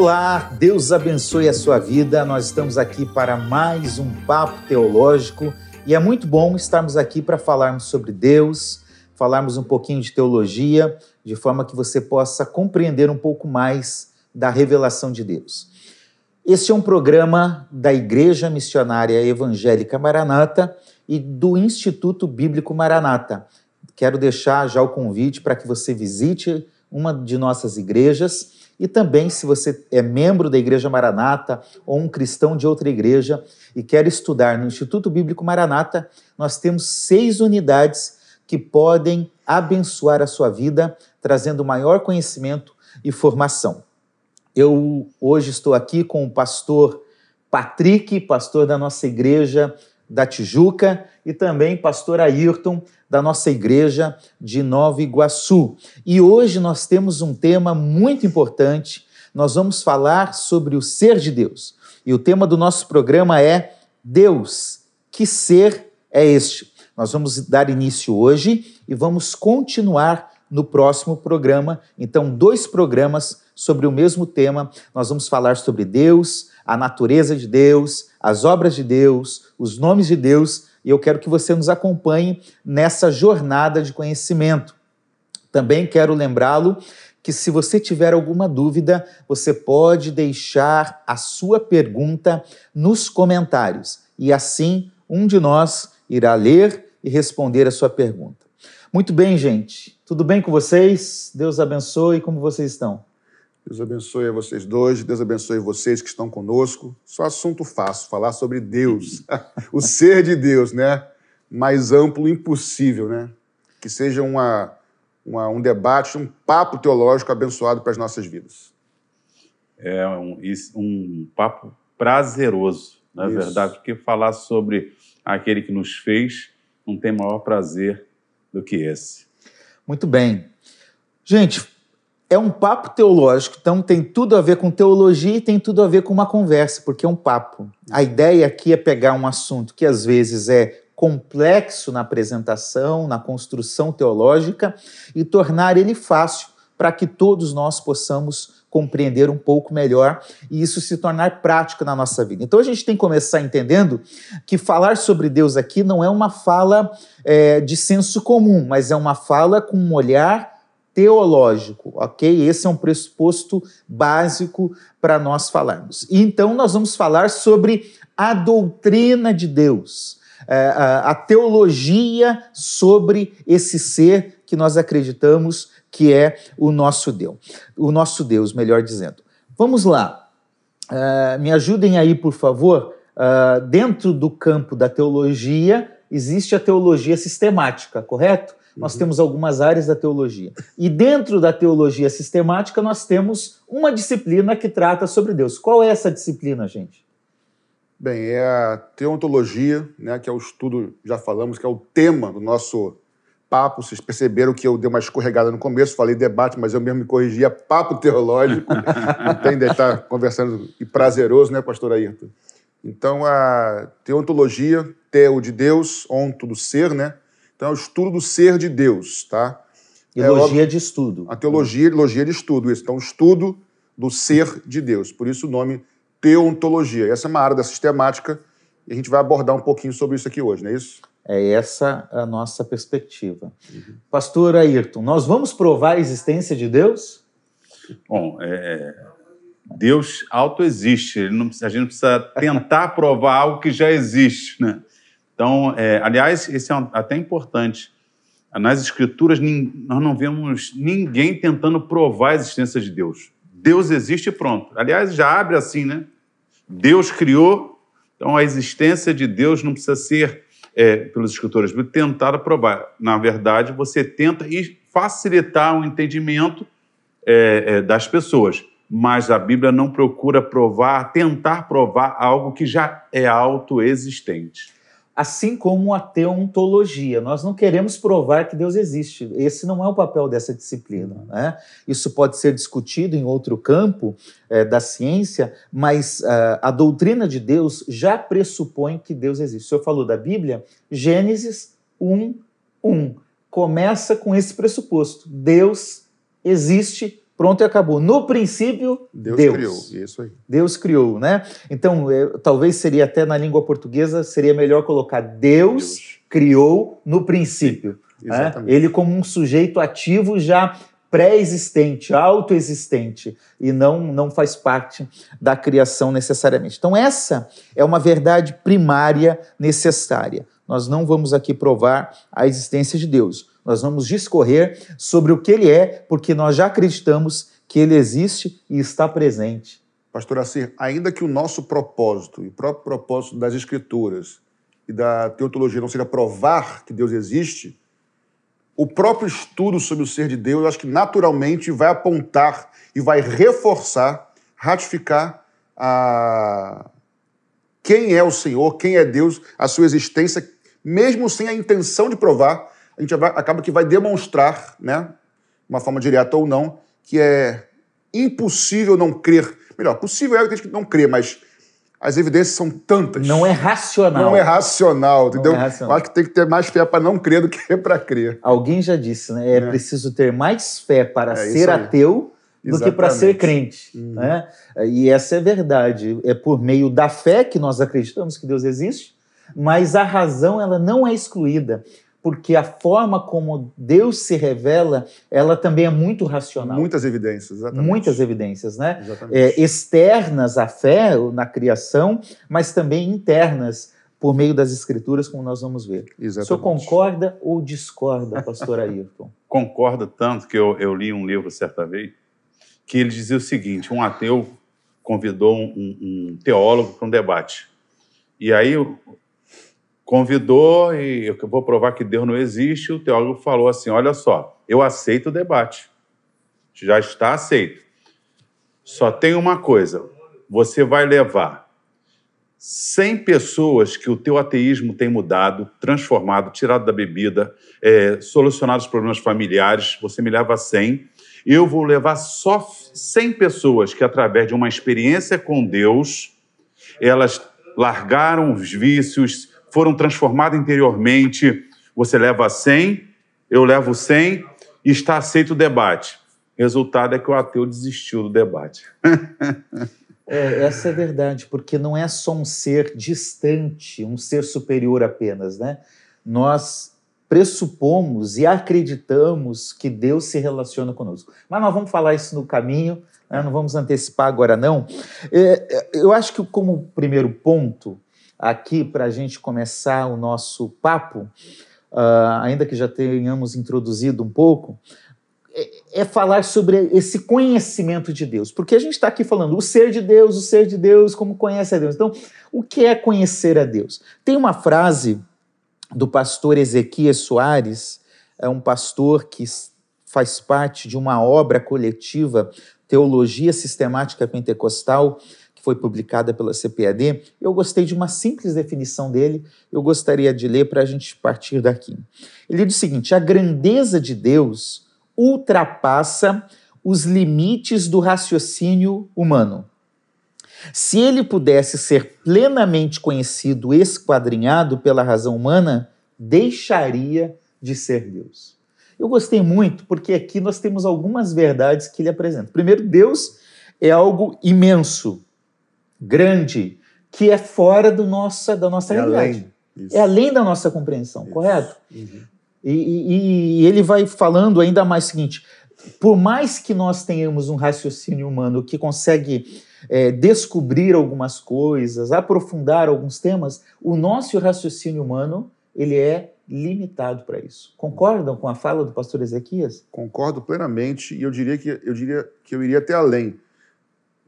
Olá, Deus abençoe a sua vida. Nós estamos aqui para mais um papo teológico e é muito bom estarmos aqui para falarmos sobre Deus, falarmos um pouquinho de teologia, de forma que você possa compreender um pouco mais da revelação de Deus. Este é um programa da Igreja Missionária Evangélica Maranata e do Instituto Bíblico Maranata. Quero deixar já o convite para que você visite uma de nossas igrejas e também, se você é membro da Igreja Maranata ou um cristão de outra igreja e quer estudar no Instituto Bíblico Maranata, nós temos seis unidades que podem abençoar a sua vida, trazendo maior conhecimento e formação. Eu hoje estou aqui com o pastor Patrick, pastor da nossa igreja da Tijuca, e também pastor Ayrton, da nossa igreja de Nova Iguaçu. E hoje nós temos um tema muito importante. Nós vamos falar sobre o ser de Deus. E o tema do nosso programa é Deus, que ser é este? Nós vamos dar início hoje e vamos continuar no próximo programa. Então, dois programas sobre o mesmo tema. Nós vamos falar sobre Deus, a natureza de Deus, as obras de Deus, os nomes de Deus e eu quero que você nos acompanhe nessa jornada de conhecimento. Também quero lembrá-lo que se você tiver alguma dúvida, você pode deixar a sua pergunta nos comentários e assim um de nós irá ler e responder a sua pergunta. Muito bem, gente. Tudo bem com vocês? Deus abençoe. Como vocês estão? Deus abençoe a vocês dois, Deus abençoe vocês que estão conosco. Só assunto fácil, falar sobre Deus, o ser de Deus, né? Mais amplo impossível, né? Que seja uma, uma, um debate, um papo teológico abençoado para as nossas vidas. É um, um papo prazeroso, na é verdade, porque falar sobre aquele que nos fez não tem maior prazer do que esse. Muito bem. Gente, é um papo teológico, então tem tudo a ver com teologia e tem tudo a ver com uma conversa, porque é um papo. A ideia aqui é pegar um assunto que às vezes é complexo na apresentação, na construção teológica e tornar ele fácil para que todos nós possamos compreender um pouco melhor e isso se tornar prático na nossa vida. Então a gente tem que começar entendendo que falar sobre Deus aqui não é uma fala é, de senso comum, mas é uma fala com um olhar teológico, ok? Esse é um pressuposto básico para nós falarmos. E então nós vamos falar sobre a doutrina de Deus, é, a teologia sobre esse ser que nós acreditamos que é o nosso Deus, o nosso Deus, melhor dizendo. Vamos lá, uh, me ajudem aí, por favor. Uh, dentro do campo da teologia, existe a teologia sistemática, correto? Nós uhum. temos algumas áreas da teologia. E dentro da teologia sistemática, nós temos uma disciplina que trata sobre Deus. Qual é essa disciplina, gente? Bem, é a teontologia, né, que é o estudo, já falamos, que é o tema do nosso papo. Vocês perceberam que eu dei uma escorregada no começo, falei debate, mas eu mesmo me corrigia, papo teológico. Não tem de estar conversando e prazeroso, né, pastor Ayrton? Então, a teontologia, teo de Deus, onto do ser, né? Então, é o estudo do ser de Deus, tá? Teologia é, de estudo. A teologia, teologia de estudo, isso. Então, o estudo do ser de Deus. Por isso o nome teontologia. Essa é uma área da sistemática e a gente vai abordar um pouquinho sobre isso aqui hoje, não é isso? É essa a nossa perspectiva. Uhum. Pastor Ayrton, nós vamos provar a existência de Deus? Bom, é, Deus autoexiste. A gente não precisa tentar provar algo que já existe, né? Então, é, aliás, esse é até importante. Nas Escrituras, nós não vemos ninguém tentando provar a existência de Deus. Deus existe e pronto. Aliás, já abre assim, né? Deus criou, então a existência de Deus não precisa ser, é, pelos escritores, tentada provar. Na verdade, você tenta facilitar o entendimento é, é, das pessoas. Mas a Bíblia não procura provar, tentar provar algo que já é autoexistente assim como a teontologia. Nós não queremos provar que Deus existe. Esse não é o papel dessa disciplina. Né? Isso pode ser discutido em outro campo é, da ciência, mas uh, a doutrina de Deus já pressupõe que Deus existe. O senhor falou da Bíblia, Gênesis 1, 1. Começa com esse pressuposto: Deus existe Pronto e acabou. No princípio, Deus, Deus. criou. Isso aí. Deus criou, né? Então, é, talvez seria até na língua portuguesa, seria melhor colocar Deus, Deus. criou no princípio. né? Exatamente. Ele como um sujeito ativo já pré-existente, autoexistente, e não, não faz parte da criação necessariamente. Então, essa é uma verdade primária necessária. Nós não vamos aqui provar a existência de Deus. Nós vamos discorrer sobre o que ele é, porque nós já acreditamos que ele existe e está presente. Pastor Assir, ainda que o nosso propósito e o próprio propósito das Escrituras e da teologia não seja provar que Deus existe, o próprio estudo sobre o ser de Deus, eu acho que naturalmente vai apontar e vai reforçar, ratificar a quem é o Senhor, quem é Deus, a sua existência, mesmo sem a intenção de provar, a gente vai- acaba que vai demonstrar, né, de uma forma direta ou não, que é impossível não crer. Melhor, possível é que a gente não crê, mas as evidências são tantas. Não é racional. Não é racional, entendeu? é racional. Acho que tem que ter mais fé para não crer do que para crer. Alguém já disse, né? É, É. preciso ter mais fé para É ser ateu do que para ser Exatamente. crente. Uhum. Né? E essa é verdade. É por meio da fé que nós acreditamos que Deus existe, mas a razão ela não é excluída, porque a forma como Deus se revela, ela também é muito racional. Muitas evidências, exatamente. Muitas evidências, né? Exatamente. É, externas à fé, na criação, mas também internas, por meio das escrituras, como nós vamos ver. O senhor Exatamente. concorda ou discorda, pastor Ayrton? Concordo tanto que eu, eu li um livro certa vez que ele dizia o seguinte: um ateu convidou um, um- teólogo para um debate. E aí convidou e eu vou provar que Deus não existe. O teólogo falou assim: olha só, eu aceito o debate, já está aceito. Só tem uma coisa: você vai levar 100 pessoas que o teu ateísmo tem mudado, transformado, tirado da bebida, é, solucionado os problemas familiares, você me leva 100. Eu vou levar só 100 pessoas que, através de uma experiência com Deus, elas largaram os vícios, foram transformadas interiormente. Você leva 100, eu levo 100 e está aceito o debate. Resultado é que o ateu desistiu do debate. É, essa é verdade, porque não é só um ser distante, um ser superior apenas, né? Nós pressupomos e acreditamos que Deus se relaciona conosco. Mas nós vamos falar isso no caminho, né? não vamos antecipar agora, não. É, é, eu acho que, como primeiro ponto, aqui, para a gente começar o nosso papo, ah, ainda que já tenhamos introduzido um pouco, é, é falar sobre esse conhecimento de Deus. Porque a gente está aqui falando o ser de Deus, o ser de Deus, como conhece a Deus. Então, o que é conhecer a Deus? Tem uma frase do pastor Ezequias Soares, é um pastor que faz parte de uma obra coletiva, Teologia Sistemática Pentecostal, foi publicada pela CPAD. Eu gostei de uma simples definição dele, eu gostaria de ler para a gente partir daqui. Ele diz o seguinte: a grandeza de Deus ultrapassa os limites do raciocínio humano. Se ele pudesse ser plenamente conhecido, esquadrinhado pela razão humana, deixaria de ser Deus. Eu gostei muito porque aqui nós temos algumas verdades que ele apresenta. Primeiro, Deus é algo imenso, grande, que é fora do nossa, da nossa É realidade. além. É além da nossa compreensão, Isso. correto? Uhum. E, e- e ele vai falando ainda mais o seguinte: por mais que nós tenhamos um raciocínio humano que consegue é, descobrir algumas coisas, aprofundar alguns temas, o nosso raciocínio humano ele é limitado para isso. Concordam com a fala do pastor Ezequias? Concordo plenamente e eu diria que eu diria que eu iria até além.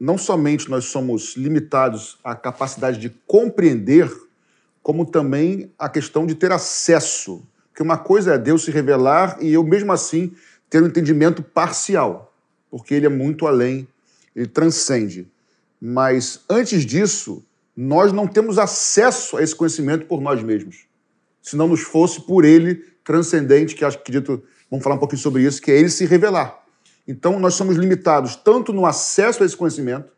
Não somente nós somos limitados à capacidade de compreender, como também a questão de ter acesso. Porque uma coisa é Deus se revelar e eu mesmo assim ter um entendimento parcial, porque ele é muito além, ele transcende. Mas antes disso, nós não temos acesso a esse conhecimento por nós mesmos. Se não nos fosse por ele transcendente, que acho que acredito, vamos falar um pouquinho sobre isso, que é ele se revelar. Então nós somos limitados tanto no acesso a esse conhecimento,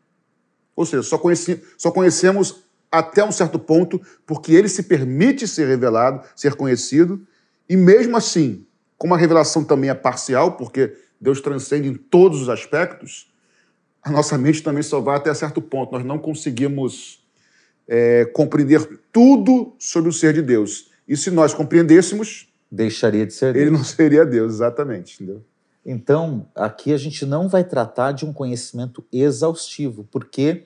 ou seja, só, conheci, só conhecemos até um certo ponto, porque ele se permite ser revelado, ser conhecido, e mesmo assim, como a revelação também é parcial, porque Deus transcende em todos os aspectos, a nossa mente também só vai até certo ponto. Nós não conseguimos é, compreender tudo sobre o ser de Deus. E se nós compreendêssemos, deixaria de ser Deus. Ele não seria Deus, exatamente. Entendeu? Então, aqui a gente não vai tratar de um conhecimento exaustivo, porque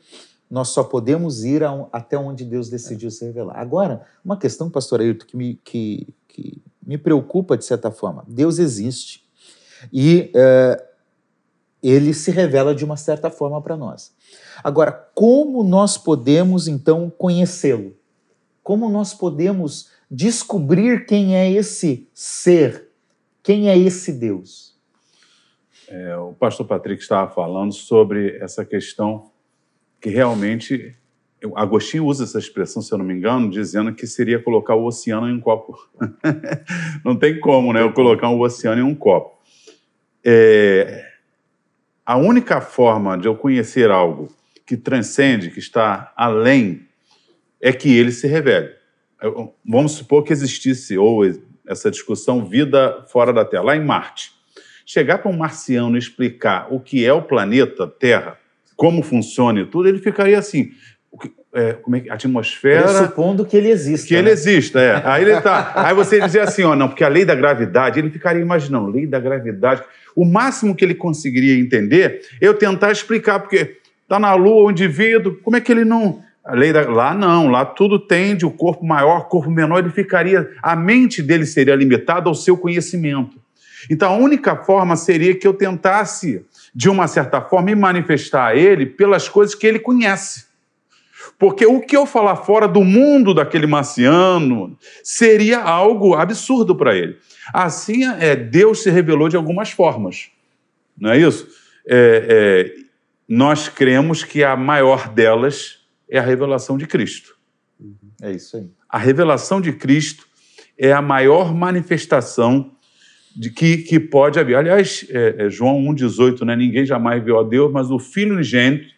nós só podemos ir a, até onde Deus decidiu se revelar. Agora, uma questão, pastor Ayrton, que me, que, que me preocupa de certa forma. Deus existe e é, ele se revela de uma certa forma para nós. Agora, como nós podemos então conhecê-lo? Como nós podemos descobrir quem é esse ser? Quem é esse Deus? É, o pastor Patrick estava falando sobre essa questão que realmente Agostinho usa essa expressão, se eu não me engano, dizendo que seria colocar o oceano em um copo. não tem como, né? Eu colocar o um oceano em um copo. É, a única forma de eu conhecer algo que transcende, que está além, é que ele se revele. Vamos supor que existisse, ou essa discussão, vida fora da Terra, lá em Marte. Chegar para um marciano e explicar o que é o planeta Terra, como funciona e tudo, ele ficaria assim. É, é atmosfera. Supondo que ele exista. Que né? ele exista, é. Aí ele tá. Aí você dizia assim, ó, não, porque a lei da gravidade, ele ficaria imaginando, lei da gravidade. O máximo que ele conseguiria entender, eu tentar explicar, porque tá na Lua o indivíduo, como é que ele não. A lei da... Lá não, lá tudo tende, o corpo maior, o corpo menor, ele ficaria. A mente dele seria limitada ao seu conhecimento. Então a única forma seria que eu tentasse de uma certa forma, e manifestar a ele pelas coisas que ele conhece. Porque o que eu falar fora do mundo daquele marciano seria algo absurdo para ele. Assim, é, Deus se revelou de algumas formas, não é isso? É, é, nós cremos que a maior delas é a revelação de Cristo. É isso aí. A revelação de Cristo é a maior manifestação de que, que pode haver. Aliás, é, é João 1,18, né? ninguém jamais viu a Deus, mas o Filho unigênito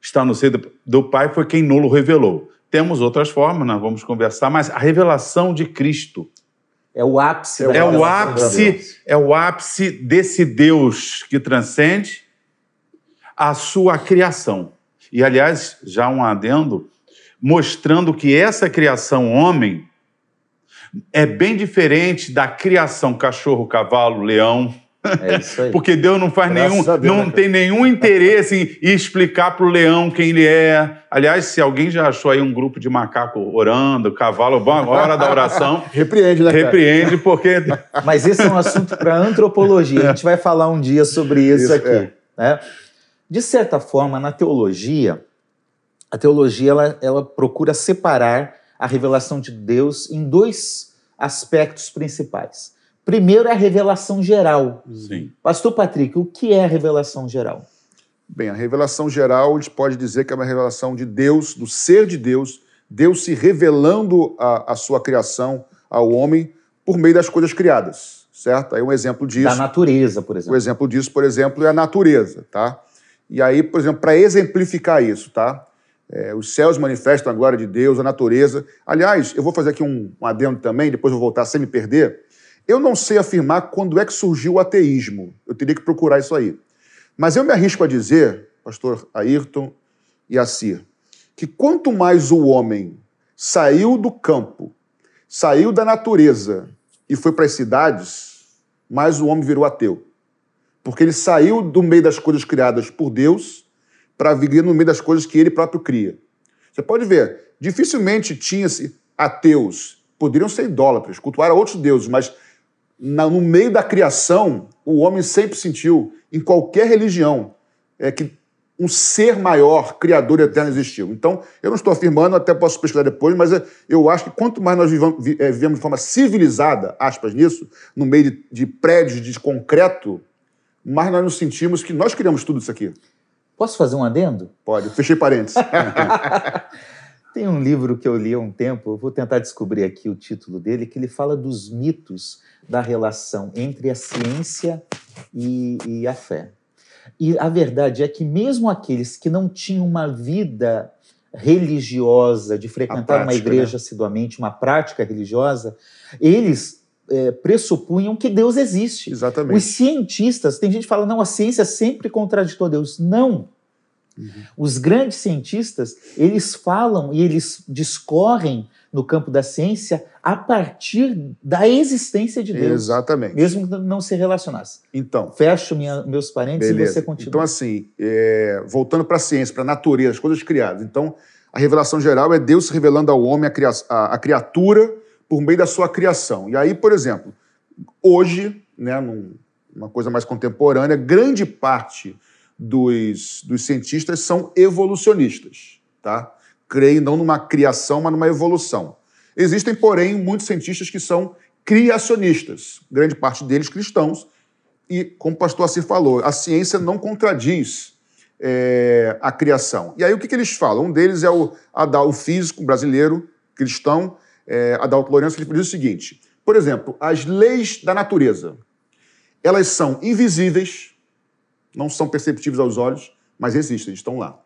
está no seio do, Pai, foi quem nulo revelou. Temos outras formas, nós vamos conversar, mas a revelação de Cristo é o ápice. É o ápice, é o ápice desse Deus que transcende a sua criação. E aliás, já um adendo mostrando que essa criação homem é bem diferente da criação cachorro, cavalo, leão. É isso aí. Porque Deus não faz Graças nenhum, Deus, não né, tem nenhum interesse em explicar para o leão quem ele é. Aliás, se alguém já achou aí um grupo de macaco orando, cavalo, hora da oração. repreende, né? Repreende, porque. Mas esse é um assunto para antropologia. A gente vai falar um dia sobre isso, isso aqui. É. Né? De certa forma, na teologia, a teologia ela, ela procura separar a revelação de Deus em dois aspectos principais. Primeiro é a revelação geral. Sim. Pastor Patrick, o que é a revelação geral? Bem, a revelação geral a gente pode dizer que é uma revelação de Deus, do ser de Deus, Deus se revelando a, a sua criação ao homem por meio das coisas criadas, certo? Aí um exemplo disso. Da natureza, por exemplo. O exemplo disso, por exemplo, é a natureza, tá? E aí, por exemplo, para exemplificar isso, tá? É, os céus manifestam a glória de Deus, a natureza. Aliás, eu vou fazer aqui um, um adendo também, depois vou voltar sem me perder. Eu não sei afirmar quando é que surgiu o ateísmo. Eu teria que procurar isso aí. Mas eu me arrisco a dizer, pastor Ayrton e Assir, que quanto mais o homem saiu do campo, saiu da natureza e foi para as cidades, mais o homem virou ateu. Porque ele saiu do meio das coisas criadas por Deus para viver no meio das coisas que ele próprio cria. Você pode ver, dificilmente tinha-se ateus, poderiam ser idólatras, cultuar outros deuses, mas no meio da criação, o homem sempre sentiu, em qualquer religião, é que um ser maior, criador eterno existiu. Então, eu não estou afirmando, até posso pesquisar depois, mas eu acho que quanto mais nós é, vivemos de forma civilizada, aspas nisso, no meio de, de prédios de concreto, mais nós nos sentimos que nós criamos tudo isso aqui. Posso fazer um adendo? Pode, fechei parênteses. Tem um livro que eu li há um tempo, vou tentar descobrir aqui o título dele, que ele fala dos mitos da relação entre a ciência e, e a fé. E a verdade é que mesmo aqueles que não tinham uma vida religiosa, de frequentar prática, uma igreja né? assiduamente, uma prática religiosa, eles é, pressupunham que Deus existe. Exatamente. Os cientistas, tem gente que fala, não, a ciência sempre contraditou Deus. Não. Uhum. Os grandes cientistas, eles falam e eles discorrem no campo da ciência a partir da existência de Deus. Exatamente. Mesmo que não se relacionasse. Então. Fecho minha, meus parênteses beleza. e você continua. Então, assim, é, voltando para a ciência, para a natureza, as coisas criadas. Então, a revelação geral é Deus revelando ao homem, a, a, a criatura, por meio da sua criação. E aí, por exemplo, hoje, né, num, uma coisa mais contemporânea, grande parte dos, dos cientistas são evolucionistas, tá? Creem não numa criação, mas numa evolução. Existem, porém, muitos cientistas que são criacionistas, grande parte deles cristãos, e, como o pastor assim falou, a ciência não contradiz é, a criação. E aí o que, que, eles falam? Um deles é o Adal, físico brasileiro, cristão, é, Adalto Lourenço, ele diz o seguinte, por exemplo, as leis da natureza, elas são invisíveis, não são perceptíveis aos olhos, mas existem, estão lá.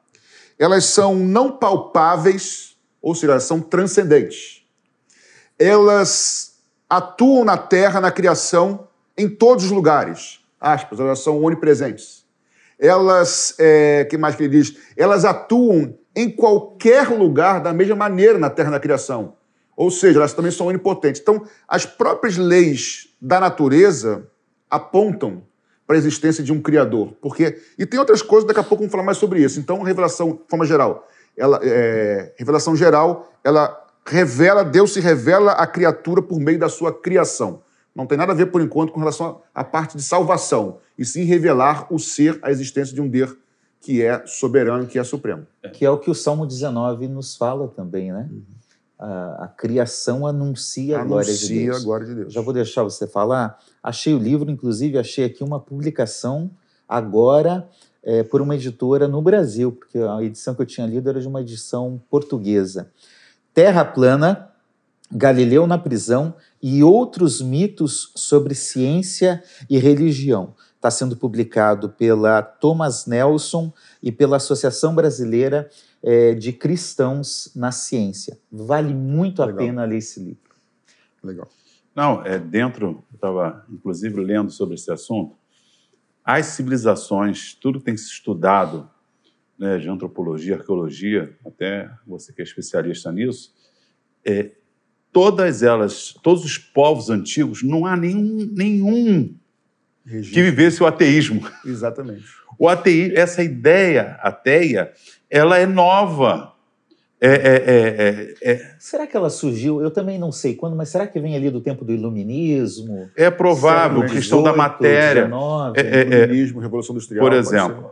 Elas são não palpáveis, ou seja, elas são transcendentes. Elas atuam na terra, na criação, em todos os lugares. Aspas, elas são onipresentes. Elas, é, que mais que ele diz? Elas atuam em qualquer lugar da mesma maneira na terra, na criação. Ou seja, elas também são onipotentes. Então, as próprias leis da natureza apontam para a existência de um Criador. Porque e tem outras coisas, daqui a pouco vamos falar mais sobre isso. Então, revelação, de forma geral, ela, é, revelação geral, ela revela, Deus se revela à criatura por meio da sua criação. Não tem nada a ver, por enquanto, com relação à parte de salvação, e sim revelar o ser, a existência de um Deus que é soberano, que é supremo. Que é o que o Salmo 19 nos fala também, né? Uhum. A, a, criação anuncia, anuncia a glória de Deus. Anuncia a glória de Deus. Já vou deixar você falar. Achei o livro, inclusive, achei aqui uma publicação agora é, por uma editora no Brasil, porque a edição que eu tinha lido era de uma edição portuguesa. Terra Plana, Galileu na prisão e outros mitos sobre ciência e religião. Está sendo publicado pela Thomas Nelson e pela Associação Brasileira é, de Cristãos na Ciência. Vale muito Legal. a pena ler esse livro. Legal. Não, é dentro, eu estava inclusive lendo sobre esse assunto, as civilizações, tudo tem se estudado, né, de antropologia, arqueologia, até você que é especialista nisso, é, todas elas, todos os povos antigos, não há nenhum, nenhum que vivesse o ateísmo. Exatamente. O ateísmo, essa ideia ateia, ela é nova. É, é, é, é, é, será que ela surgiu? Eu também não sei quando, mas será que vem ali do tempo do iluminismo? É provável, questão da matéria. 19, é, iluminismo, Revolução Industrial. Por exemplo,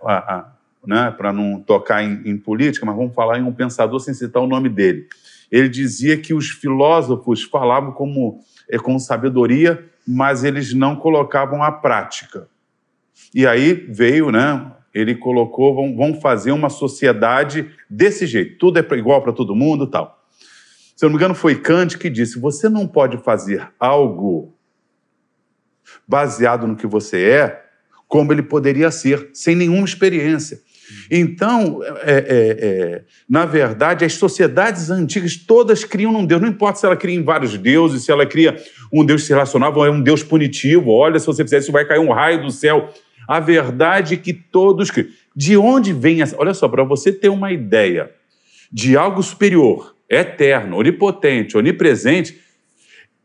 né, para não tocar em, em, política, mas vamos falar em um pensador sem citar o nome dele. Ele dizia que os filósofos falavam como, com sabedoria, mas eles não colocavam a prática. E aí veio, né, ele colocou, vão, fazer uma sociedade desse jeito, tudo é igual para todo mundo tal. Se eu não me engano, foi Kant que disse: você não pode fazer algo baseado no que você é, como ele poderia ser, sem nenhuma experiência. Então, é, é, é, na verdade, as sociedades antigas todas criam num Deus. Não importa se ela cria em vários deuses, se ela cria um Deus se relacionava, ou é um Deus punitivo. Olha, se você fizer isso, vai cair um raio do céu. A verdade que todos. De onde vem essa. Olha só, para você ter uma ideia de algo superior, eterno, onipotente, onipresente,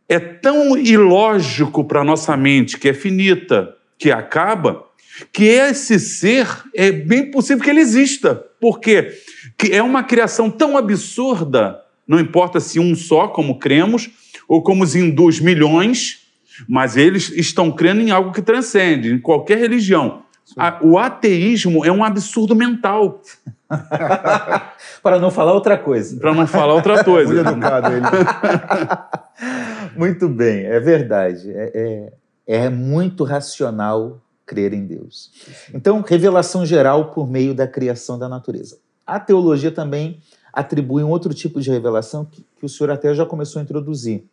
é tão ilógico para nossa mente, que é finita, que acaba, que esse ser é bem possível que ele exista. Por quê? Que é uma criação tão absurda, não importa se um só, como cremos, ou como os hindus milhões, mas eles estão crendo em algo que transcende, em qualquer religião. A, o ateísmo é um absurdo mental. Para não falar outra coisa. Para não falar outra coisa. Muito educado ele. muito bem, é verdade. É, é, é muito racional crer em Deus. Então, revelação geral por meio da criação da natureza. A teologia também atribui um outro tipo de revelação que, que o senhor até já começou a introduzir,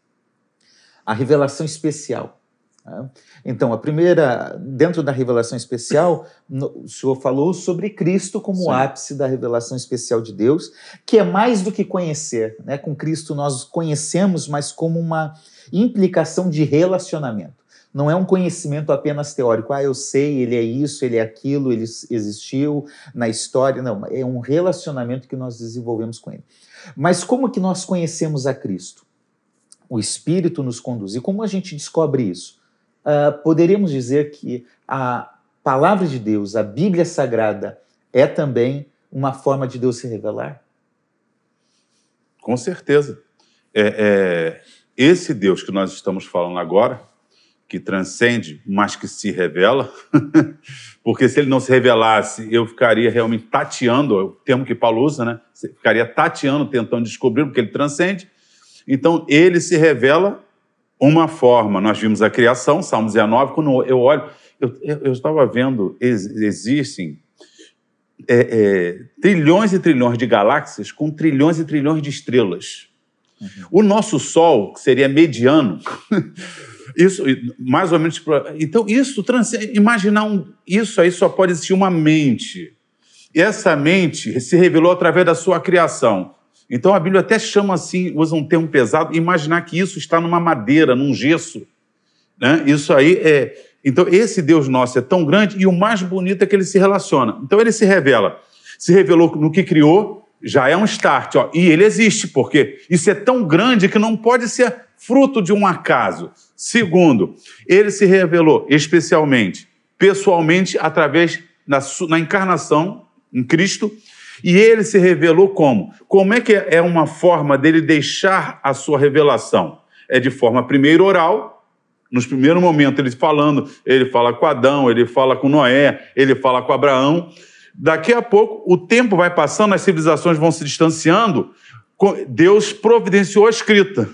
a revelação especial. Né? Então, a primeira, dentro da revelação especial, o senhor falou sobre Cristo como Sim. o ápice da revelação especial de Deus, que é mais do que conhecer. Né? Com Cristo nós conhecemos, mas como uma implicação de relacionamento. Não é um conhecimento apenas teórico, ah, eu sei, ele é isso, ele é aquilo, ele existiu na história. Não, é um relacionamento que nós desenvolvemos com ele. Mas como que nós conhecemos a Cristo? O Espírito nos conduz. E como a gente descobre isso? Uh, poderíamos dizer que a palavra de Deus, a Bíblia Sagrada, é também uma forma de Deus se revelar? Com certeza. É, é, esse Deus que nós estamos falando agora, que transcende, mas que se revela, porque se ele não se revelasse, eu ficaria realmente tateando, é o termo que Paulo usa, né? Ficaria tateando, tentando descobrir, porque ele transcende. Então, ele se revela uma forma. Nós vimos a criação, Salmo 19, quando eu olho, eu, eu estava vendo, existem é, é, trilhões e trilhões de galáxias com trilhões e trilhões de estrelas. Uhum. O nosso Sol, que seria mediano, Isso, mais ou menos. Então, isso, imaginar um, isso aí só pode existir uma mente. E essa mente se revelou através da sua criação. Então, a Bíblia até chama assim, usa um termo pesado, imaginar que isso está numa madeira, num gesso. Né? Isso aí é. Então, esse Deus nosso é tão grande e o mais bonito é que ele se relaciona. Então, ele se revela. Se revelou no que criou, já é um start. Ó, e ele existe, porque isso é tão grande que não pode ser fruto de um acaso. Segundo, ele se revelou especialmente, pessoalmente, através da na encarnação em Cristo, e ele se revelou como? Como é que é uma forma dele deixar a sua revelação? É de forma primeiro oral, nos primeiros momentos ele falando, ele fala com Adão, ele fala com Noé, ele fala com Abraão. Daqui a pouco o tempo vai passando, as civilizações vão se distanciando, Deus providenciou a escrita.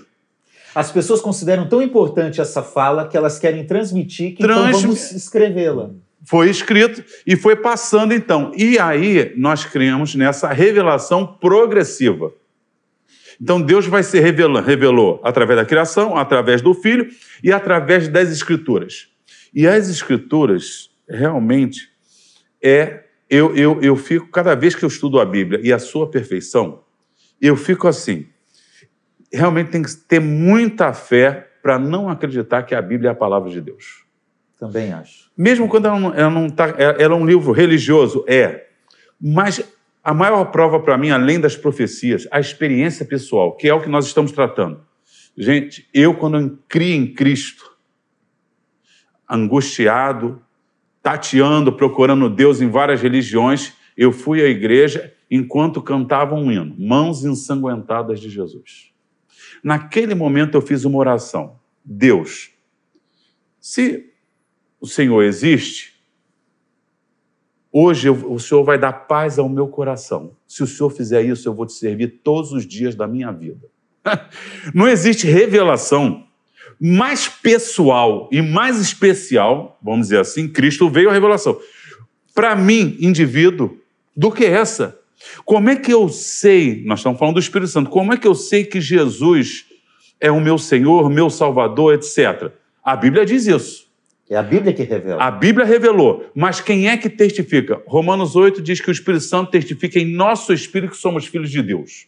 As pessoas consideram tão importante essa fala que elas querem transmitir que então vamos escrevê-la. Foi escrito e foi passando então. E aí nós criamos nessa revelação progressiva. Então Deus vai se revelando, revelou através da criação, através do Filho e através das Escrituras. E as Escrituras realmente é. Eu, eu, eu fico, cada vez que eu estudo a Bíblia e a sua perfeição, eu fico assim realmente tem que ter muita fé para não acreditar que a Bíblia é a palavra de Deus. Também acho. Mesmo quando ela não, ela não tá, ela é um livro religioso, é. Mas a maior prova para mim, além das profecias, a experiência pessoal, que é o que nós estamos tratando. Gente, eu quando criei em Cristo, angustiado, tateando, procurando Deus em várias religiões, eu fui à igreja enquanto cantava um hino, Mãos Ensanguentadas de Jesus. Naquele momento eu fiz uma oração. Deus, se o Senhor existe, hoje eu, o Senhor vai dar paz ao meu coração. Se o Senhor fizer isso, eu vou te servir todos os dias da minha vida. Não existe revelação mais pessoal e mais especial, vamos dizer assim, Cristo veio a revelação. Para mim, indivíduo, do que essa. Como é que eu sei, nós estamos falando do Espírito Santo, como é que eu sei que Jesus é o meu Senhor, meu Salvador, etc. A Bíblia diz isso. É a Bíblia que revela. A Bíblia revelou. Mas quem é que testifica? Romanos 8 diz que o Espírito Santo testifica em nosso espírito que somos filhos de Deus.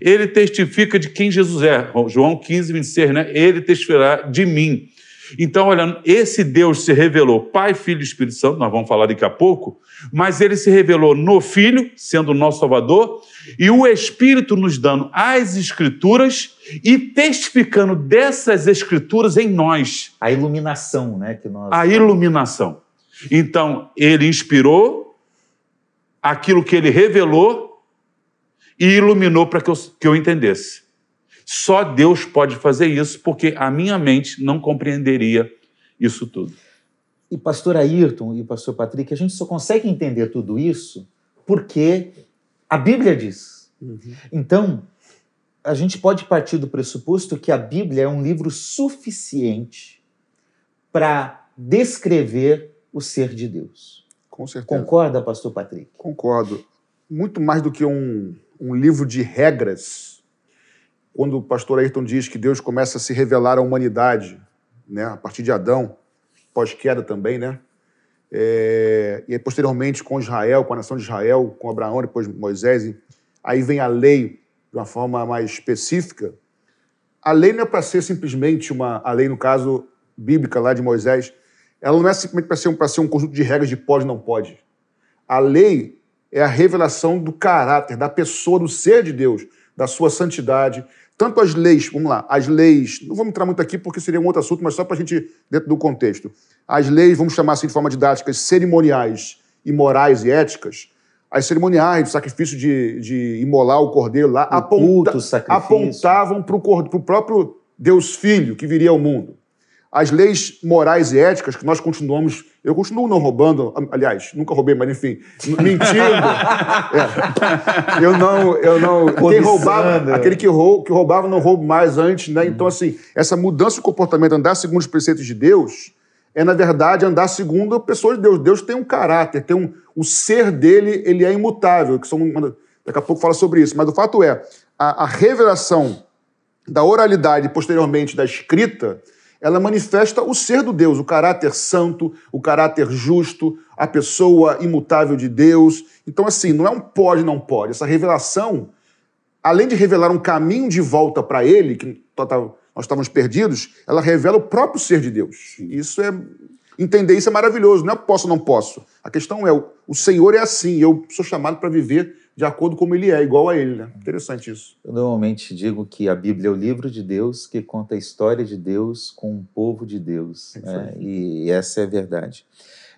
Ele testifica de quem Jesus é. João 15, 26, né? Ele testificará de mim. Então, olha, esse Deus se revelou Pai, Filho e Espírito Santo, nós vamos falar daqui a pouco, mas ele se revelou no Filho, sendo o nosso Salvador, e o Espírito nos dando as Escrituras e testificando dessas Escrituras em nós. A iluminação, né? Que nós... A iluminação. Então, ele inspirou aquilo que ele revelou e iluminou para que eu, que eu entendesse. Só Deus pode fazer isso, porque a minha mente não compreenderia isso tudo. E pastor Ayrton e pastor Patrick, a gente só consegue entender tudo isso porque a Bíblia diz. Uhum. Então, a gente pode partir do pressuposto que a Bíblia é um livro suficiente para descrever o ser de Deus. Com certeza. Concorda, pastor Patrick? Concordo. Muito mais do que um, um livro de regras quando o pastor Ayrton diz que Deus começa a se revelar à humanidade né, a partir de Adão, pós-queda também, né? É, e posteriormente com Israel, com a nação de Israel, com Abraão, depois Moisés, aí vem a lei de uma forma mais específica. A lei não é para ser simplesmente uma, a lei no caso bíblica lá de Moisés, ela não é simplesmente para ser, um, ser um conjunto de regras de pode e não pode. A lei é a revelação do caráter, da pessoa, do ser de Deus, da sua santidade. Tanto as leis, vamos lá, as leis, não vamos entrar muito aqui porque seria um outro assunto, mas só para a gente, dentro do contexto. As leis, vamos chamar assim de forma didática, cerimoniais e morais e éticas, as cerimoniais do sacrifício de, de imolar o cordeiro lá, aponta, culto, apontavam para o próprio Deus Filho que viria ao mundo as leis morais e éticas que nós continuamos. Eu continuo não roubando, aliás, nunca roubei, mas enfim, mentindo. é. Eu não. Eu não quem roubava, aquele que, que roubava não rouba mais antes, né? Então, assim, essa mudança de comportamento, andar segundo os preceitos de Deus, é, na verdade, andar segundo a pessoa de Deus. Deus tem um caráter, tem um. O ser dele, ele é imutável. Que são, daqui a pouco fala sobre isso. Mas o fato é, a, a revelação da oralidade, posteriormente da escrita, ela manifesta o ser do Deus, o caráter santo, o caráter justo, a pessoa imutável de Deus. Então, assim, não é um pode, não pode. Essa revelação, além de revelar um caminho de volta para Ele, que nós estávamos perdidos, ela revela o próprio ser de Deus. Isso é. Entender isso é maravilhoso. Não é posso, não posso. A questão é: o Senhor é assim, eu sou chamado para viver de acordo como ele é, igual a ele. Né? Interessante isso. Eu normalmente digo que a Bíblia é o livro de Deus que conta a história de Deus com o povo de Deus. É né? E essa é a verdade.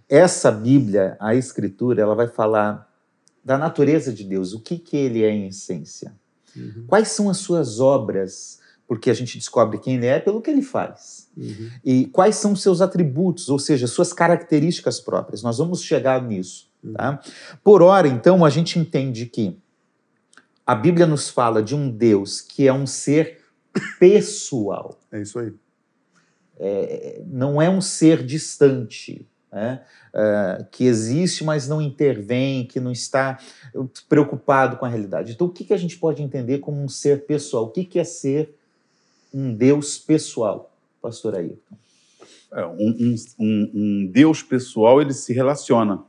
Essa Bíblia, a Escritura, ela vai falar da natureza de Deus, o que, que ele é em essência. Uhum. Quais são as suas obras, porque a gente descobre quem ele é pelo que ele faz. Uhum. E quais são os seus atributos, ou seja, suas características próprias. Nós vamos chegar nisso. Tá? Por ora, então, a gente entende que a Bíblia nos fala de um Deus que é um ser pessoal. É isso aí. É, não é um ser distante, né? é, que existe, mas não intervém, que não está preocupado com a realidade. Então, o que, que a gente pode entender como um ser pessoal? O que, que é ser um Deus pessoal, pastor Ayrton? É, um, um, um Deus pessoal, ele se relaciona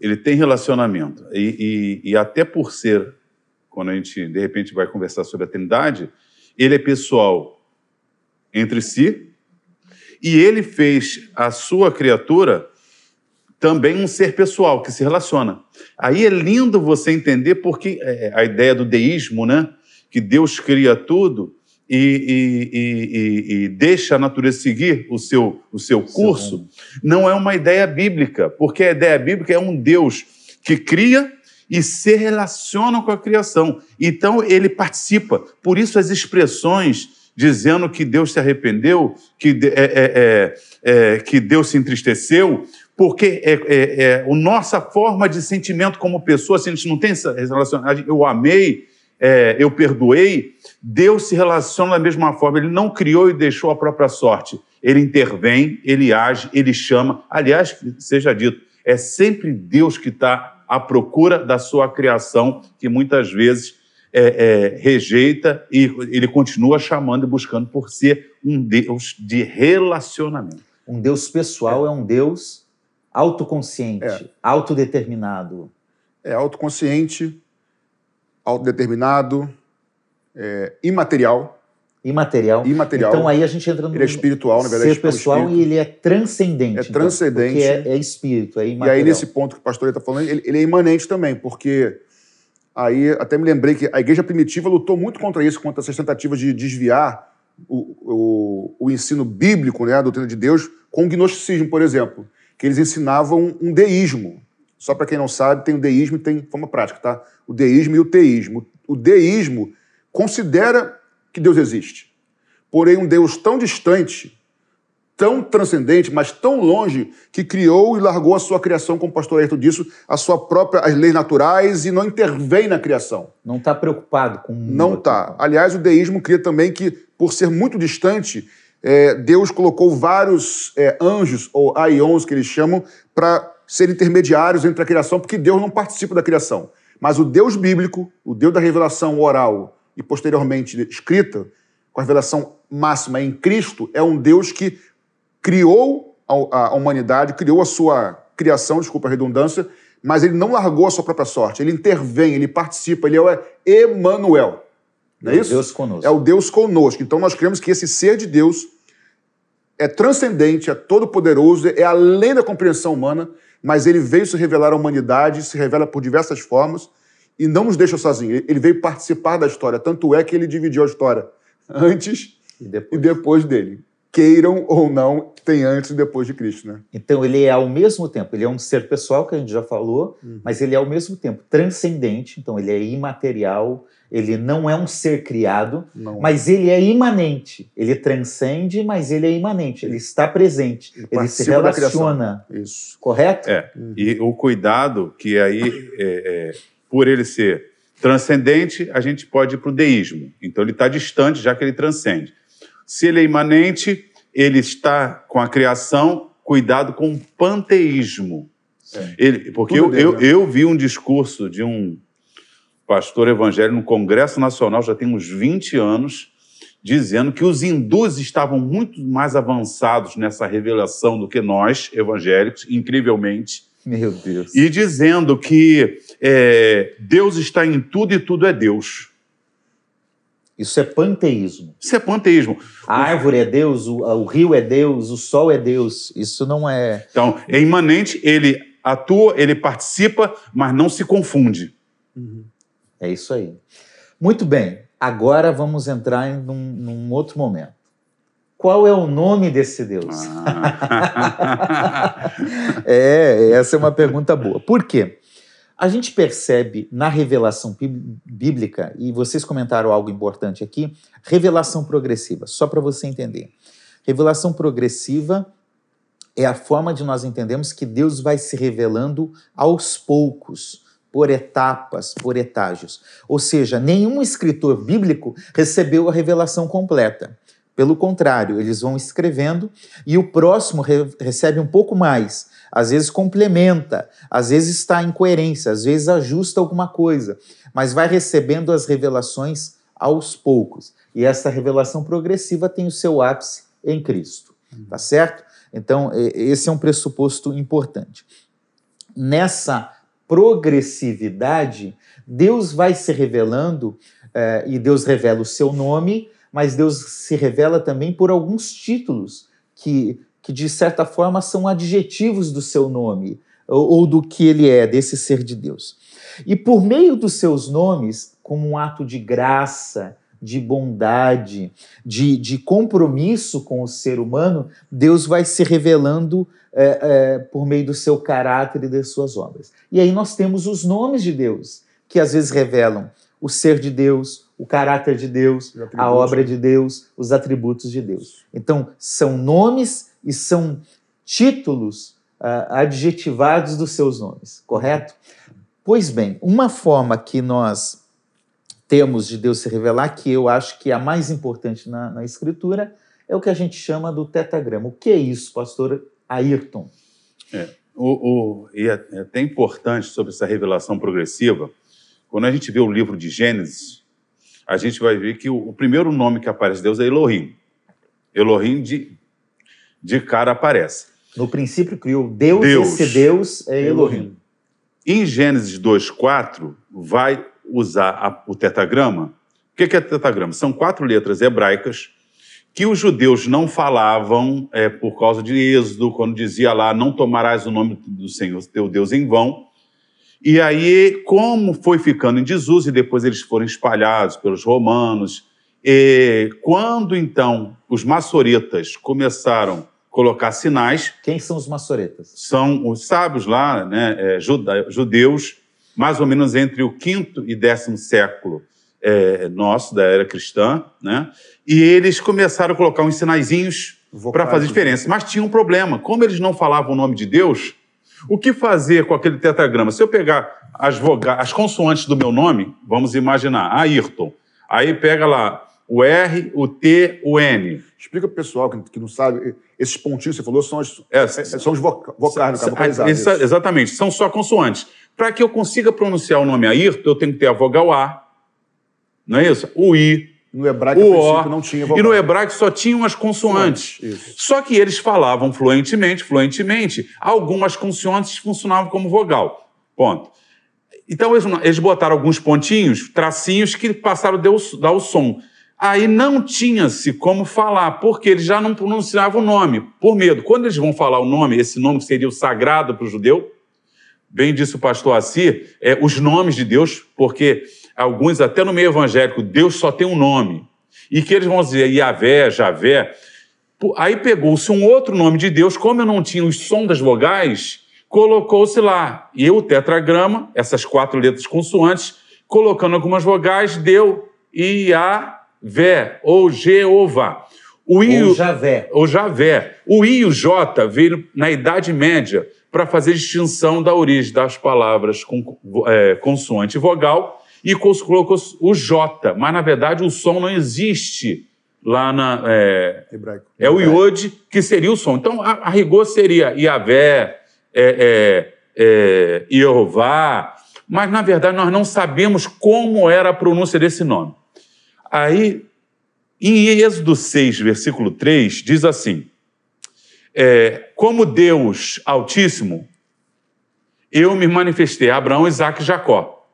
ele tem relacionamento. E, e, e, até por ser, quando a gente de repente vai conversar sobre a Trindade, ele é pessoal entre si e ele fez a sua criatura também um ser pessoal que se relaciona. Aí é lindo você entender porque é, a ideia do deísmo, né? Que Deus cria tudo e, e, e, e, deixa a natureza seguir o seu, o seu curso, não é uma ideia bíblica, porque a ideia bíblica é um Deus que cria e se relaciona com a criação. Então ele participa. Por isso as expressões dizendo que Deus se arrependeu, que, é, é, é, é que Deus se entristeceu, porque é, é, é, a nossa forma de sentimento como pessoa, se a gente não tem essa relação, eu amei, é, eu perdoei, Deus se relaciona da mesma forma. Ele não criou e deixou a própria sorte. Ele intervém, ele age, ele chama. Aliás, seja dito, é sempre Deus que está à procura da sua criação, que muitas vezes é, é, rejeita e ele continua chamando e buscando por ser um Deus de relacionamento. Um Deus pessoal é, é um Deus autoconsciente, é. autodeterminado. É autoconsciente, autodeterminado, é, imaterial. Imaterial. Imaterial. Então aí a gente entra no. Ele é espiritual, na verdade. Ser pessoal é e ele é transcendente. É então, transcendente. Porque é, é, espírito, é imaterial. E aí, nesse ponto que o pastor está falando, ele, ele, é imanente também, porque aí até me lembrei que a igreja primitiva lutou muito contra isso, contra essas tentativas de desviar o, o, o ensino bíblico, né, a doutrina de Deus, com o gnosticismo, por exemplo. Que eles ensinavam um deísmo. Só para quem não sabe, tem o deísmo e tem forma prática, tá? O deísmo e o teísmo. O deísmo considera que Deus existe. Porém, um Deus tão distante, tão transcendente, mas tão longe, que criou e largou a sua criação, como o pastor Ayrton disse, a sua própria as leis naturais e não intervém na criação. Não está preocupado com. Não está. Aliás, o deísmo cria também que, por ser muito distante, é, Deus colocou vários é, anjos, ou aions, que eles chamam, para ser intermediários entre a criação, porque Deus não participa da criação. Mas o Deus bíblico, o Deus da revelação oral e posteriormente escrita, com a revelação máxima em Cristo, é um Deus que criou a, humanidade, criou a sua criação, desculpa a redundância, mas ele não largou a sua própria sorte. Ele intervém, ele participa, ele é o Emanuel. Não é, é isso? Deus conosco. É o Deus conosco. Então nós cremos que esse ser de Deus é transcendente, é todo-poderoso, é além da compreensão humana, mas ele veio se revelar à humanidade, se revela por diversas formas e não nos deixa sozinhos. Ele veio participar da história. Tanto é que ele dividiu a história antes e depois, e depois dele. Queiram ou não, tem antes e depois de Cristo, né? Então ele é ao mesmo tempo, ele é um ser pessoal que a gente já falou, uhum. mas ele é ao mesmo tempo transcendente, então ele é imaterial, ele não é um ser criado, não. mas ele é imanente. Ele transcende, mas ele é imanente. Ele está presente. Ele, ele se relaciona. Isso. Correto? É. Uhum. E o cuidado que aí, é, é, por ele ser transcendente, a gente pode ir para o deísmo. Então ele está distante, já que ele transcende. Se ele é imanente, ele está com a criação, cuidado com o panteísmo. É. Ele, porque eu, eu, né? eu vi um discurso de um pastor evangélico no Congresso Nacional, já tem uns 20 anos, dizendo que os hindus estavam muito mais avançados nessa revelação do que nós, evangélicos, incrivelmente. Meu Deus. E dizendo que é, Deus está em tudo e tudo é Deus. Isso é panteísmo. Isso é panteísmo. A árvore é Deus, o, o rio é Deus, o sol é Deus. Isso não é. Então, é imanente, ele atua, ele participa, mas não se confunde. Uhum. É isso aí. Muito bem, agora vamos entrar em num, num outro momento. Qual é o nome desse Deus? Ah. é, essa é uma pergunta boa. Por quê? A gente percebe na revelação bíblica, e vocês comentaram algo importante aqui, revelação progressiva, só para você entender. Revelação progressiva é a forma de nós entendermos que Deus vai se revelando aos poucos por etapas, por etágios. Ou seja, nenhum escritor bíblico recebeu a revelação completa. Pelo contrário, eles vão escrevendo e o próximo re recebe um pouco mais. Às vezes complementa, às vezes está em coerência, às vezes ajusta alguma coisa, mas vai recebendo as revelações aos poucos. E essa revelação progressiva tem o seu ápice em Cristo. Tá certo? Então, esse é um pressuposto importante. Nessa progressividade, Deus vai se revelando, eh, e Deus revela o seu nome, mas Deus se revela também por alguns títulos que, que de certa forma, são adjetivos do seu nome, ou, ou do que ele é, desse ser de Deus. E por meio dos seus nomes, como um ato de graça, de bondade, de, de compromisso com o ser humano, Deus vai se revelando é, é, por meio do seu caráter e das suas obras. E aí nós temos os nomes de Deus, que às vezes revelam o ser de Deus, o caráter de Deus, a obra de Deus, os atributos de Deus. Então, são nomes e são títulos uh, adjetivados dos seus nomes, correto? Pois bem, uma forma que nós temos de Deus se revelar, que eu acho que é a mais importante na, na Escritura, é o que a gente chama do tetagrama. O que é isso, pastor Ayrton? É, o, o, e é, é até importante sobre essa revelação progressiva, quando a gente vê o livro de Gênesis, a gente vai ver que o, o primeiro nome que aparece de Deus é Elohim. Elohim de, de cara aparece. No princípio criou Deus, Deus. esse Deus é Elohim. Em Gênesis 2,4, vai usar a, o tetagrama. O que é tetagrama? São quatro letras hebraicas que os judeus não falavam é, por causa de Êxodo, quando dizia lá, não tomarás o nome do Senhor teu Deus em vão. E aí, como foi ficando em desuso, e depois eles foram espalhados pelos romanos, e quando então os maçoretas começaram a colocar sinais. Quem são os maçoretas? São os sábios lá, né, é, judeus, mais ou menos entre o quinto e décimo século é, nosso, da era cristã, né? E eles começaram a colocar uns sinaizinhos para fazer diferença. Mas tinha um problema. Como eles não falavam o nome de Deus, o que fazer com aquele tetragrama? Se eu pegar as, voga as consoantes do meu nome, vamos imaginar, Ayrton, aí pega lá o R, o T, o N. Explica para o pessoal que não sabe, esses pontinhos que você falou são, as, é, são os vocais, no caso, Exatamente, são só consoantes. Para que eu consiga pronunciar o nome Ayrton, eu tenho que ter a vogal A, não é isso? O I, No hebraico, o O, não tinha e vogal. no hebraico só tinham as consoantes. Isso. Só que eles falavam fluentemente, fluentemente, algumas consoantes funcionavam como vogal. Ponto. Então eles, botaram alguns pontinhos, tracinhos que passaram a dar o som. Aí não tinha-se como falar, porque eles já não pronunciavam o nome, por medo. Quando eles vão falar o nome, esse nome seria o sagrado para o judeu, bem disse o pastor Assir, é, os nomes de Deus, porque alguns, até no meio evangélico, Deus só tem um nome. E que eles vão dizer Yahvé, Javé. Aí pegou-se um outro nome de Deus, como eu não tinha o som das vogais, colocou-se lá. E o tetragrama, essas quatro letras consoantes, colocando algumas vogais, deu Iavé, ou Jeová. O I, Ou Javé. ou Javé. O I e o J veio na Idade Média para fazer distinção da origem das palavras com é, consoante e vogal e colocou o J, mas na verdade o som não existe lá na. É, Hebraico. é o Iod que seria o som. Então, a, a rigor seria Iavé, é, é, é, Jeová, mas na verdade nós não sabemos como era a pronúncia desse nome. Aí, em Êxodo 6, versículo 3, diz assim: é, Como Deus Altíssimo, eu me manifestei a Abraão, Isaac e Jacó.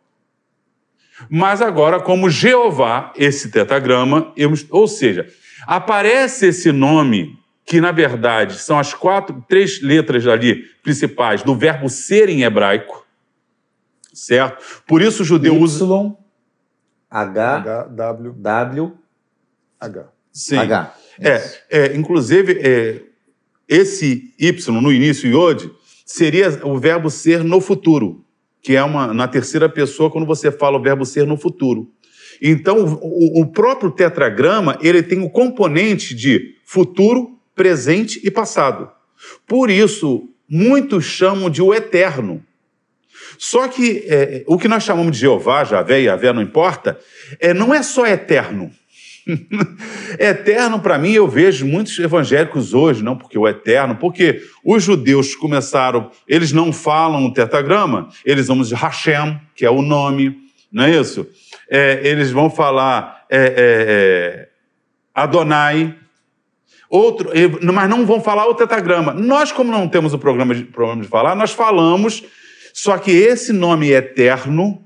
Mas agora, como Jeová, esse tetragrama, eu, ou seja, aparece esse nome, que na verdade são as quatro, três letras ali principais do verbo ser em hebraico, certo? Por isso o judeu usa. Y, H, H, W, W, H. Sim. H. É, é, inclusive, é, esse Y no início, Yod, seria o verbo ser no futuro, que é uma na terceira pessoa quando você fala o verbo ser no futuro. Então, o, o próprio tetragrama ele tem o componente de futuro, presente e passado. Por isso, muitos chamam de o eterno. Só que é, o que nós chamamos de Jeová, Javé e Javé, não importa, é, não é só eterno. Eterno, para mim, eu vejo muitos evangélicos hoje, não porque o eterno, porque os judeus começaram, eles não falam o tetragrama, eles vão dizer Hashem, que é o nome, não é isso? É, eles vão falar é, é, é, Adonai, outro, mas não vão falar o tetragrama. Nós, como não temos o programa de, problema de falar, nós falamos, só que esse nome eterno,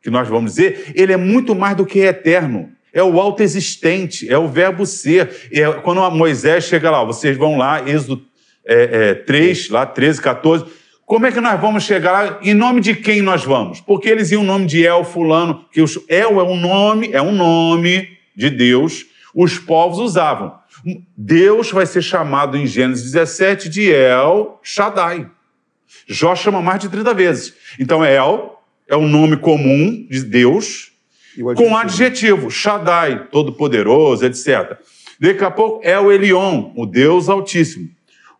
que nós vamos dizer, ele é muito mais do que eterno. É o autoexistente, é o verbo ser. É quando Moisés chega lá, vocês vão lá, Êxodo é, é, 3, lá 13, 14. Como é que nós vamos chegar lá? Em nome de quem nós vamos? Porque eles iam o nome de El, fulano, que os, El é um nome, é um nome de Deus, os povos usavam. Deus vai ser chamado em Gênesis 17 de El Shaddai. Jó chama mais de 30 vezes. Então, El é um nome comum de Deus, E o com adjetivo, Shaddai, todo-poderoso, etc. Daqui a pouco é o Elion, o Deus Altíssimo.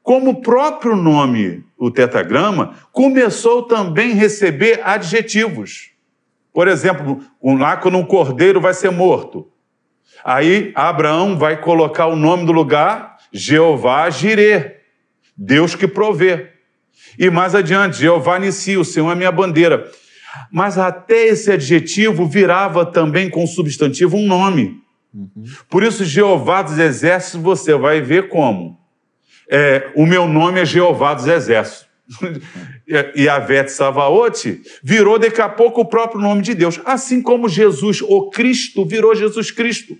Como o próprio nome, o tetragrama, começou também a receber adjetivos. Por exemplo, um- lá quando um cordeiro vai ser morto. Aí Abraão vai colocar o nome do lugar, Jeová Jireh, Deus que provê. E mais adiante, Jeová Nissi, o Senhor é minha bandeira. Mas até esse adjetivo virava também com substantivo um nome. Por isso, Jeová dos Exércitos, você vai ver como. É, o meu nome é Jeová dos Exércitos. e a Vete Savaote virou daqui a pouco o próprio nome de Deus. Assim como Jesus, o Cristo, virou Jesus Cristo.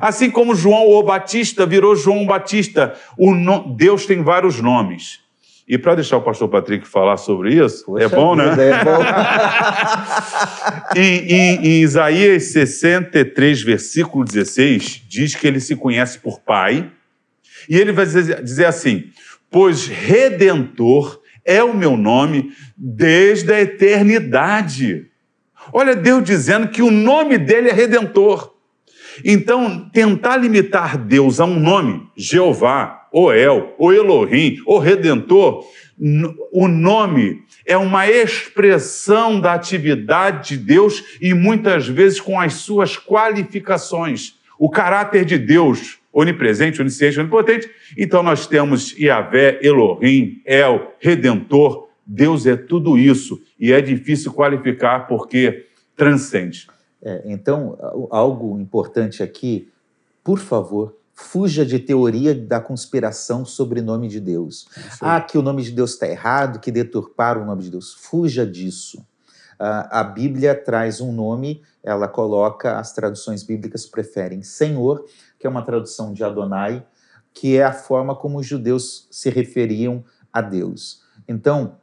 Assim como João o Batista virou João Batista. O no- Deus tem vários nomes. E para deixar o pastor Patrick falar sobre isso, é Poxa bom, né? vida, É bom. Em, em- em Isaías 63, versículo 16, diz que ele se conhece por Pai, e ele vai dizer assim: Pois Redentor é o meu nome desde a eternidade. Olha Deus dizendo que o nome dele é Redentor. Então, tentar limitar Deus a um nome, Jeová, ou El, ou Elohim, ou Redentor, o nome é uma expressão da atividade de Deus e muitas vezes com as suas qualificações. O caráter de Deus, onipresente, onisciente, onipotente. Então nós temos Yahvé, Elohim, El, Redentor. Deus é tudo isso e é difícil qualificar porque transcende. É, então, algo importante aqui, por favor, fuja de teoria da conspiração sobre o nome de Deus. Ah, que o nome de Deus está errado, que deturparam o nome de Deus. Fuja disso. Uh, a Bíblia traz um nome, ela coloca, as traduções bíblicas preferem Senhor, que é uma tradução de Adonai, que é a forma como os judeus se referiam a Deus. Então,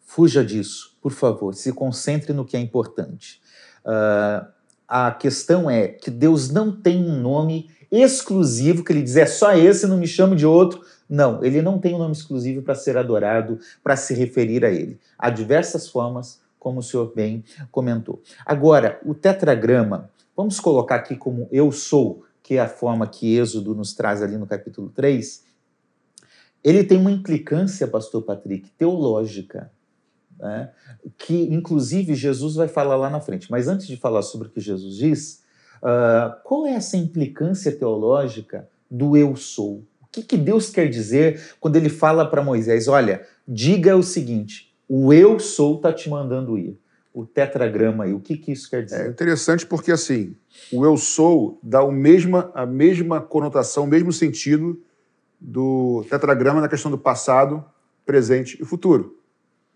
fuja disso, por favor, se concentre no que é importante. Uh, a questão é que Deus não tem um nome exclusivo, que ele diz é só esse, não me chame de outro. Não, ele não tem um nome exclusivo para ser adorado, para se referir a ele. Há diversas formas, como o senhor bem comentou. Agora, o tetragrama, vamos colocar aqui como eu sou, que é a forma que Êxodo nos traz ali no capítulo 3. Ele tem uma implicância, pastor Patrick, teológica. Né? que inclusive Jesus vai falar lá na frente. Mas antes de falar sobre o que Jesus diz, Uh, qual é essa implicância teológica do eu sou? O que, que Deus quer dizer quando ele fala para Moisés: olha, diga o seguinte, o eu sou está te mandando ir? O tetragrama aí, o que, que isso quer dizer? É interessante porque assim, o eu sou dá o mesma, a mesma conotação, o mesmo sentido do tetragrama na questão do passado, presente e futuro.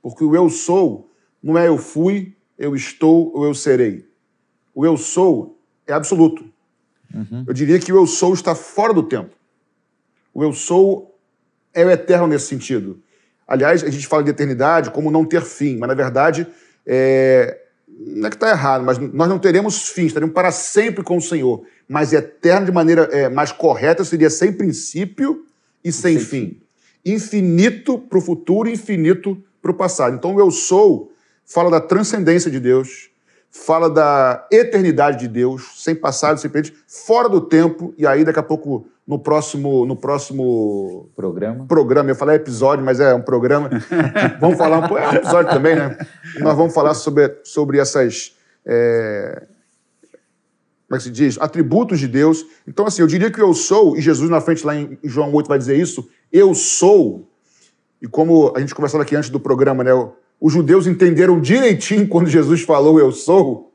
Porque o eu sou não é eu fui, eu estou ou eu serei. O eu sou é absoluto. Uhum. Eu diria que o eu sou está fora do tempo. O eu sou é o eterno nesse sentido. Aliás, a gente fala de eternidade como não ter fim, mas na verdade é... não é que está errado, mas nós não teremos fim, estaremos para sempre com o Senhor. Mas eterno de maneira é, mais correta seria sem princípio e sem, sem fim. fim. Infinito para o futuro, infinito para o passado. Então, o eu sou fala da transcendência de Deus, fala da eternidade de Deus, sem passado, sem presente, fora do tempo, e aí daqui a pouco no próximo no próximo programa. Programa, eu falei episódio, mas é um programa. vamos falar um pouco, é um episódio também, né? Nós vamos falar sobre, sobre essas é, como é que se diz? Atributos de Deus. Então, assim, eu diria que eu sou, e Jesus na frente lá em João 8 vai dizer isso, eu sou, e como a gente conversava aqui antes do programa, né? Os judeus entenderam direitinho quando Jesus falou eu sou,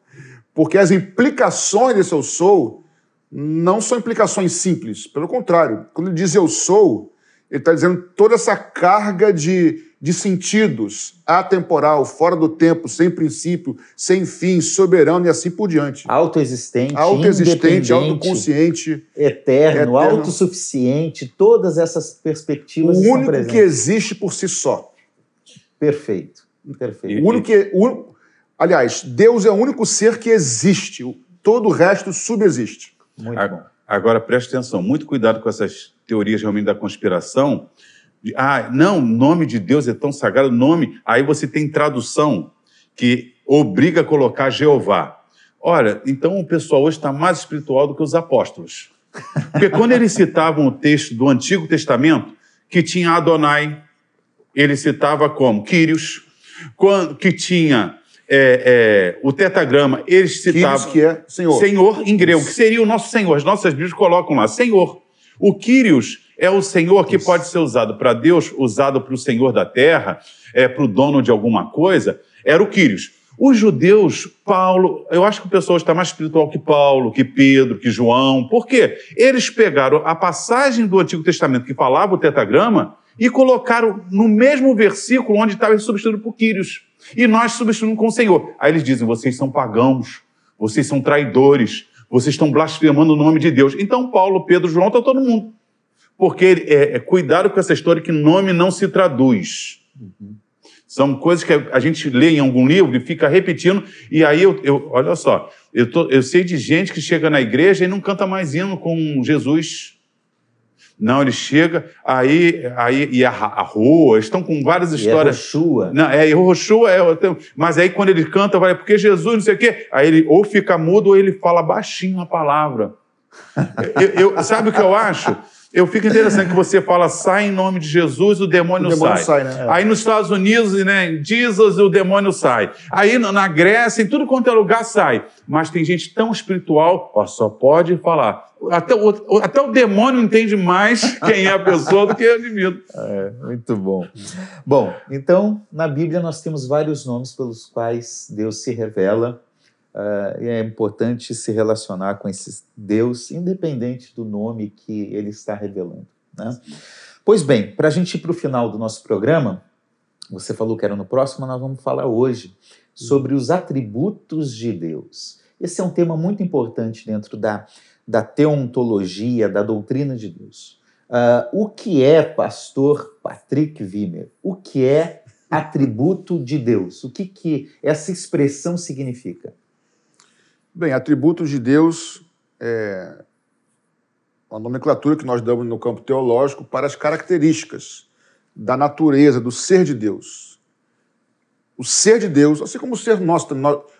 porque as implicações desse eu sou não são implicações simples. Pelo contrário, quando ele diz eu sou, ele está dizendo toda essa carga de, de sentidos, atemporal, fora do tempo, sem princípio, sem fim, soberano e assim por diante. Autoexistente, autoexistente, autoconsciente, eterno, eterno, autossuficiente, todas essas perspectivas. O único que existe por si só. Perfeito. Perfeito. O único que, o, aliás, Deus é o único ser que existe. Todo o resto subexiste. Muito bom. Agora, preste atenção, muito cuidado com essas teorias realmente da conspiração. Ah, não, o nome de Deus é tão sagrado, nome. Aí você tem tradução que obriga a colocar Jeová. Olha, então o pessoal hoje está mais espiritual do que os apóstolos. Porque quando eles citavam o texto do Antigo Testamento, que tinha Adonai, ele citava como? Quírios, quando, que tinha é, é, o tetagrama, eles citavam. que é Senhor. Senhor em grego, que seria o nosso Senhor. As nossas Bíblias colocam lá, Senhor. O Kyrios é o Senhor que Isso. pode ser usado para Deus, usado para o Senhor da terra, é, para o dono de alguma coisa, era o Kyrios. Os judeus, Paulo, eu acho que o pessoal está mais espiritual que Paulo, que Pedro, que João. Por quê? Eles pegaram a passagem do Antigo Testamento que falava o tetagrama e colocaram no mesmo versículo onde estava substituído por Quírios. E nós substituímos com o Senhor. Aí eles dizem: vocês são pagãos, vocês são traidores, vocês estão blasfemando o nome de Deus. Então, Paulo, Pedro, João, está todo mundo. Porque é, é, cuidado com essa história que nome não se traduz. Uhum. São coisas que a gente lê em algum livro e fica repetindo, e aí eu, eu olha só, eu, tô, eu sei de gente que chega na igreja e não canta mais hino com Jesus. Não, ele chega, aí, aí e a, a rua, estão com várias histórias. E é Roshua. Não, é, Roshua é. Mas aí quando ele canta, vai, porque Jesus, não sei o quê. Aí ele ou fica mudo ou ele fala baixinho a palavra. eu, eu, sabe o que eu acho? Eu fico interessante que você fala, sai em nome de Jesus, o demônio, o demônio sai. sai né? Aí nos Estados Unidos, né, Jesus, o demônio sai. Aí na Grécia, em tudo quanto é lugar, sai. Mas tem gente tão espiritual, ó, só pode falar. Até o, até o demônio entende mais quem é a pessoa do que o indivíduo. É, muito bom. Bom, então, na Bíblia nós temos vários nomes pelos quais Deus se revela Uh, é importante se relacionar com esse Deus, independente do nome que ele está revelando. Né? Pois bem, para a gente ir para o final do nosso programa, você falou que era no próximo, nós vamos falar hoje sobre os atributos de Deus. Esse é um tema muito importante dentro da, da teontologia, da doutrina de Deus. Uh, o que é, pastor Patrick Wimmer? O que é atributo de Deus? O que, que essa expressão significa? Bem, atributos de Deus é uma nomenclatura que nós damos no campo teológico para as características da natureza, do ser de Deus. O ser de Deus, assim como o ser nosso,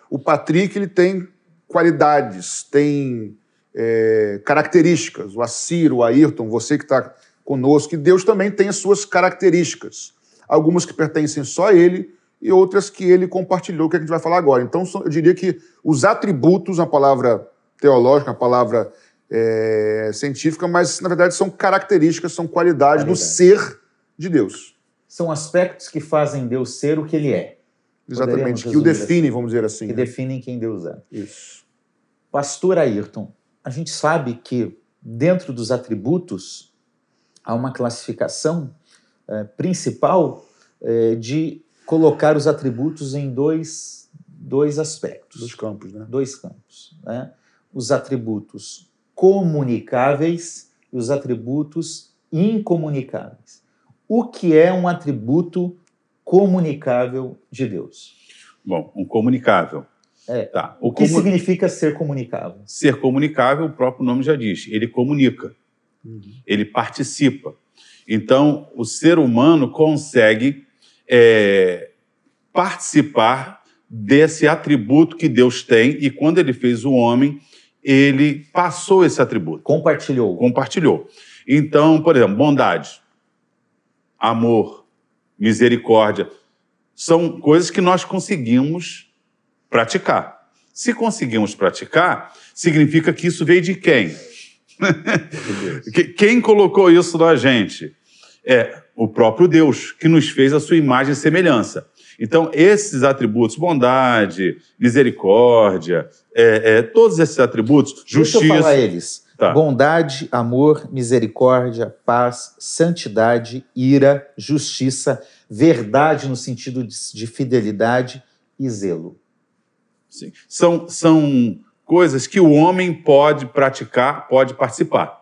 o Patrick ele tem qualidades, tem é, características. O Assir, o Ayrton, você que está conosco, que Deus também tem as suas características. Algumas que pertencem só a ele, e outras que ele compartilhou, que a gente vai falar agora. Então, eu diria que os atributos, a palavra teológica, a palavra é, científica, mas na verdade são características, são qualidades do ser de Deus. São aspectos que fazem Deus ser o que ele é. Exatamente, que o definem, assim, vamos dizer assim. Que né? definem quem Deus é. Isso. Pastor Ayrton, a gente sabe que dentro dos atributos há uma classificação é, principal é, de colocar os atributos em dois, dois aspectos. Dois campos, né? Dois campos. Né? Os atributos comunicáveis e os atributos incomunicáveis. O que é um atributo comunicável de Deus? Bom, um comunicável. É. Tá. O, o que comu... significa ser comunicável? Ser comunicável, o próprio nome já diz, ele comunica, uhum. ele participa. Então, o ser humano consegue é, participar desse atributo que Deus tem, e quando ele fez o homem, ele passou esse atributo. Compartilhou. Compartilhou. Então, por exemplo, bondade, amor, misericórdia, são coisas que nós conseguimos praticar. Se conseguimos praticar, significa que isso veio de quem? quem colocou isso na gente? É o próprio Deus, que nos fez a sua imagem e semelhança. Então, esses atributos, bondade, misericórdia, é, é, todos esses atributos, justiça. Deixa eu falar eles. Tá. Bondade, amor, misericórdia, paz, santidade, ira, justiça, verdade no sentido de, de fidelidade e zelo. Sim. São, são coisas que o homem pode praticar, pode participar.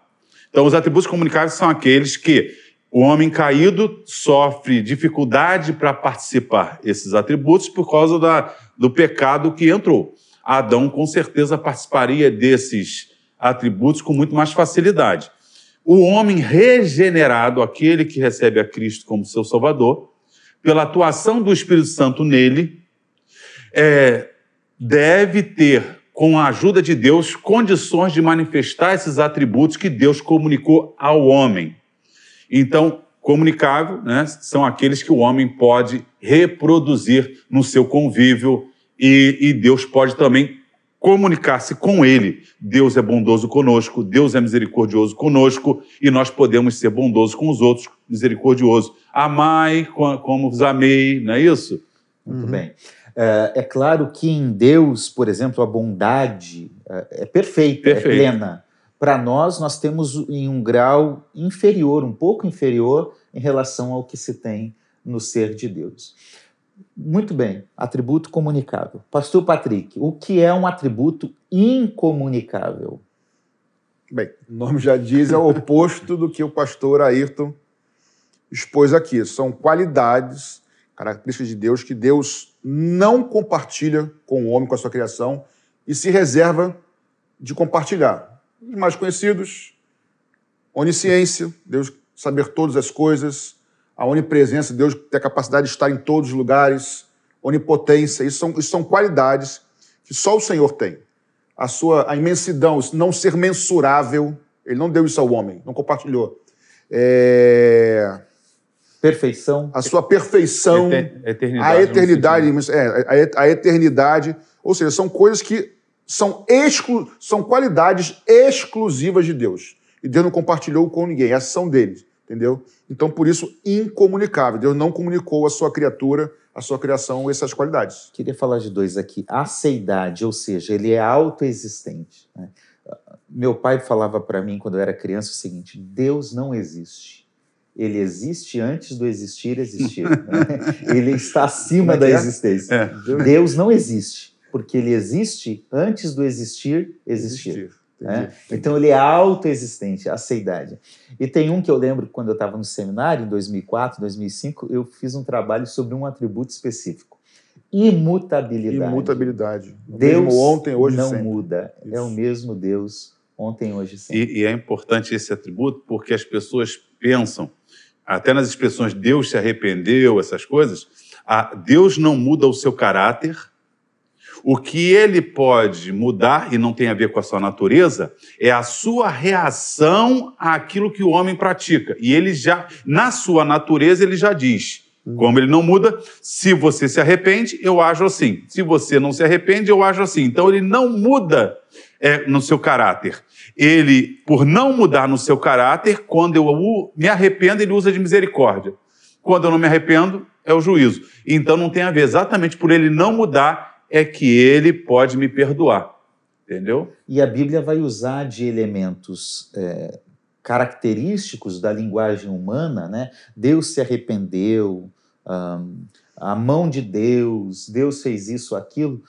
Então, os atributos comunicáveis são aqueles que o homem caído sofre dificuldade para participar esses atributos por causa da, do pecado que entrou. Adão com certeza participaria desses atributos com muito mais facilidade. O homem regenerado, aquele que recebe a Cristo como seu Salvador, pela atuação do Espírito Santo nele, é, deve ter, com a ajuda de Deus, condições de manifestar esses atributos que Deus comunicou ao homem. Então, comunicável né, são aqueles que o homem pode reproduzir no seu convívio e, e Deus pode também comunicar-se com ele. Deus é bondoso conosco, Deus é misericordioso conosco e nós podemos ser bondosos com os outros, misericordioso. Amai como vos amei, não é isso? Muito uhum. bem. É, é claro que em Deus, por exemplo, a bondade é, é perfeita, é plena para nós, nós temos em um grau inferior, um pouco inferior, em relação ao que se tem no ser de Deus. Muito bem, atributo comunicável. Pastor Patrick, o que é um atributo incomunicável? Bem, o nome já diz, é o oposto do que o pastor Ayrton expôs aqui. São qualidades, características de Deus que Deus não compartilha com o homem, com a sua criação, e se reserva de compartilhar. Os mais conhecidos, onisciência, Deus saber todas as coisas, a onipresença, Deus ter a capacidade de estar em todos os lugares, onipotência, isso são, isso são qualidades que só o Senhor tem. A sua a imensidão, não ser mensurável, ele não deu isso ao homem, não compartilhou. É... Perfeição. A sua perfeição, eternidade, a eternidade, é, a eternidade, ou seja, são coisas que são, são qualidades exclusivas de Deus. E Deus não compartilhou com ninguém, essas são dele. entendeu? Então, por isso, incomunicável. Deus não comunicou à sua criatura, à sua criação, essas qualidades. Queria falar de dois aqui. A seidade, ou seja, ele é autoexistente. Né? Meu pai falava para mim, quando eu era criança, o seguinte: Deus não existe. Ele existe antes do existir existir. né? Ele está acima Como é da é? existência. É. Deus não existe, porque ele existe antes do existir existir. Existir. né? Entendi. Então ele é autoexistente, a seidade. E tem um que eu lembro quando eu estava no seminário, em 2004, 2005, eu fiz um trabalho sobre um atributo específico: imutabilidade. Imutabilidade. Deus mesmo ontem, hoje, não sempre. muda. É Isso. o mesmo Deus ontem, hoje e sempre. E, e é importante esse atributo porque as pessoas pensam, até nas expressões Deus se arrependeu, essas coisas, a- Deus não muda o seu caráter. O que ele pode mudar, e não tem a ver com a sua natureza, é a sua reação àquilo que o homem pratica. E ele já, na sua natureza, ele já diz. Como ele não muda, se você se arrepende, eu ajo assim. Se você não se arrepende, eu ajo assim. Então ele não muda é, no seu caráter. Ele, por não mudar no seu caráter, quando eu me arrependo, ele usa de misericórdia. Quando eu não me arrependo, é o juízo. Então não tem a ver. Exatamente por ele não mudar, é que ele pode me perdoar. Entendeu? E a Bíblia vai usar de elementos é, característicos da linguagem humana, né? Deus se arrependeu, ahn, a mão de Deus, Deus fez isso, aquilo,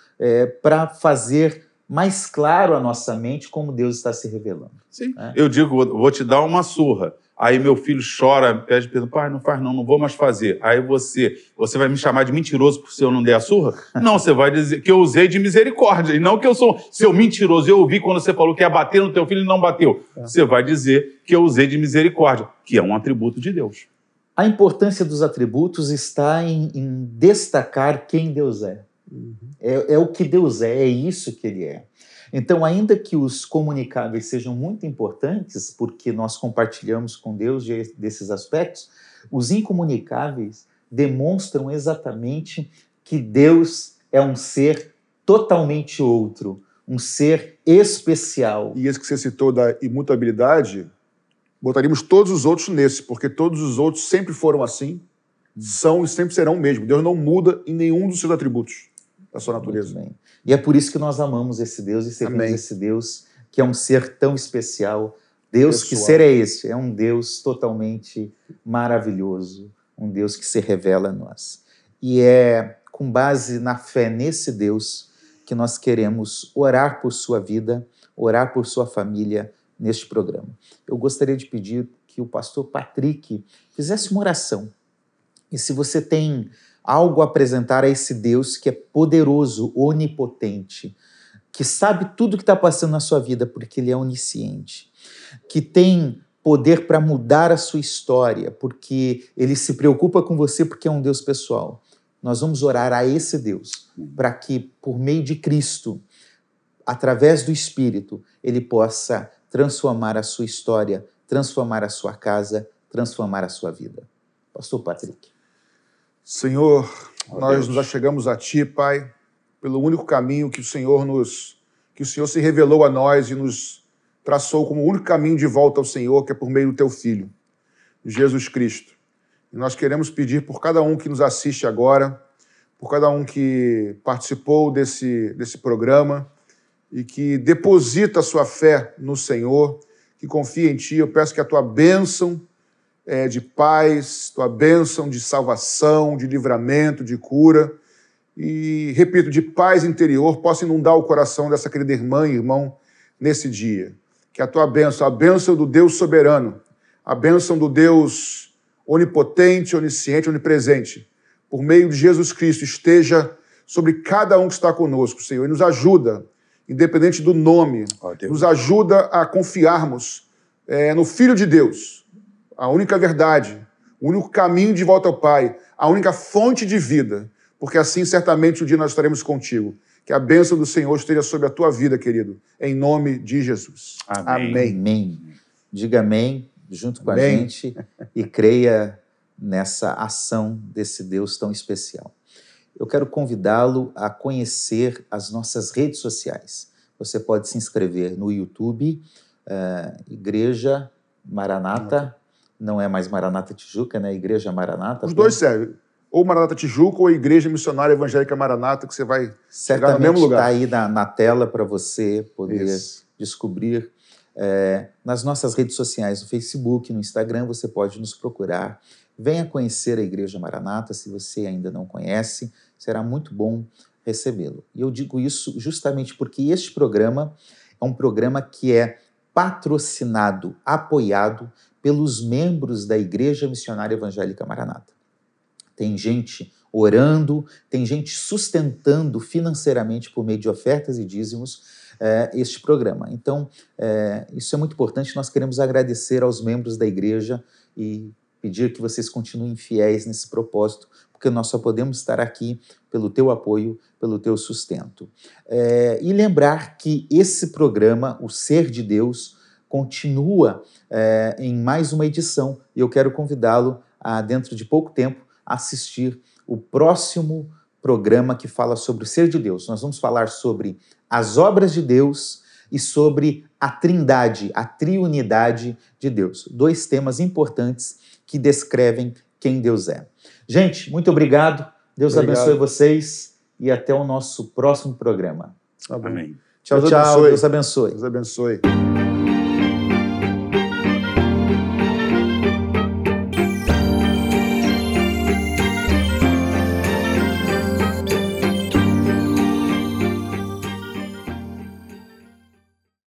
para fazer mais claro à nossa mente como Deus está se revelando. Sim. É. Eu digo, vou te dar uma surra. Aí meu filho chora, pede perdão, pai, não faz não, não vou mais fazer. Aí você, você vai me chamar de mentiroso por se eu não der a surra? Não, você vai dizer que eu usei de misericórdia, e não que eu sou seu mentiroso. Eu ouvi quando você falou que ia bater no teu filho e não bateu. Você vai dizer que eu usei de misericórdia, que é um atributo de Deus. A importância dos atributos está em, em destacar quem Deus é. é. É o que Deus é, é isso que Ele é. Então, ainda que os comunicáveis sejam muito importantes, porque nós compartilhamos com Deus de- desses aspectos, os incomunicáveis demonstram exatamente que Deus é um ser totalmente outro, um ser especial. E esse que você citou da imutabilidade, botaríamos todos os outros nesse, porque todos os outros sempre foram assim, são e sempre serão o mesmo. Deus não muda em nenhum dos seus atributos da sua natureza. E é por isso que nós amamos esse Deus e servimos Amém. esse Deus que é um ser tão especial. Deus, que Pessoal. ser é esse? É um Deus totalmente maravilhoso, um Deus que se revela a nós. E é com base na fé nesse Deus que nós queremos orar por sua vida, orar por sua família neste programa. Eu gostaria de pedir que o pastor Patrick fizesse uma oração. E se você tem algo a apresentar a esse Deus que é poderoso, onipotente, que sabe tudo que está passando na sua vida porque ele é onisciente, que tem poder para mudar a sua história, porque ele se preocupa com você porque é um Deus pessoal. Nós vamos orar a esse Deus para que, por meio de Cristo, através do Espírito, ele possa transformar a sua história, transformar a sua casa, transformar a sua vida. Pastor Patrick. Senhor, Ó nós Deus. nos achegamos a Ti, Pai, pelo único caminho que o Senhor nos, que o Senhor se revelou a nós e nos traçou como o único caminho de volta ao Senhor, que é por meio do Teu Filho, Jesus Cristo. E nós queremos pedir por cada um que nos assiste agora, por cada um que participou desse, desse programa e que deposita a sua fé no Senhor, que confia em Ti. Eu peço que a Tua bênção é, de paz, tua bênção de salvação, de livramento, de cura. E, repito, de paz interior, possa inundar o coração dessa querida irmã e irmão nesse dia. Que a tua bênção, a bênção do Deus soberano, a bênção do Deus onipotente, onisciente, onipresente, por meio de Jesus Cristo, esteja sobre cada um que está conosco, Senhor, e nos ajuda, independente do nome, Deus. nos ajuda a confiarmos é, no Filho de Deus, a única verdade, o único caminho de volta ao Pai, a única fonte de vida, porque assim certamente um dia nós estaremos contigo. Que a bênção do Senhor esteja sobre a tua vida, querido, em nome de Jesus. Amém. Amém. Amém. Diga amém junto com a Amém. gente e creia nessa ação desse Deus tão especial. Eu quero convidá-lo a conhecer as nossas redes sociais. Você pode se inscrever no YouTube, eh, Igreja Maranata não é mais Maranata Tijuca, né? Igreja Maranata. Os dois servem. Ou Maranata Tijuca ou Igreja Missionária Evangélica Maranata, que você vai chegar no mesmo Certamente lugar. está aí na, na tela para você poder Isso. descobrir. É, nas nossas redes sociais, no Facebook, no Instagram, você pode nos procurar. Venha conhecer a Igreja Maranata, se você ainda não conhece, será muito bom recebê-lo. E eu digo isso justamente porque este programa é um programa que é patrocinado, apoiado pelos membros da Igreja Missionária Evangélica Maranata. Tem gente orando, tem gente sustentando financeiramente por meio de ofertas e dízimos eh, este programa. Então, eh, isso é muito importante. Nós queremos agradecer aos membros da igreja e pedir que vocês continuem fiéis nesse propósito, porque nós só podemos estar aqui pelo teu apoio, pelo teu sustento. Eh, e lembrar que esse programa, o Ser de Deus, continua eh, em mais uma edição e eu quero convidá-lo a, dentro de pouco tempo, assistir o próximo programa que fala sobre o ser de Deus. Nós vamos falar sobre as obras de Deus e sobre a trindade, a triunidade de Deus. Dois temas importantes que descrevem quem Deus é. Gente, muito obrigado. Deus Obrigado. abençoe vocês e até o nosso próximo programa. Amém. Tchau, Deus tchau. abençoe. Deus abençoe. Deus abençoe.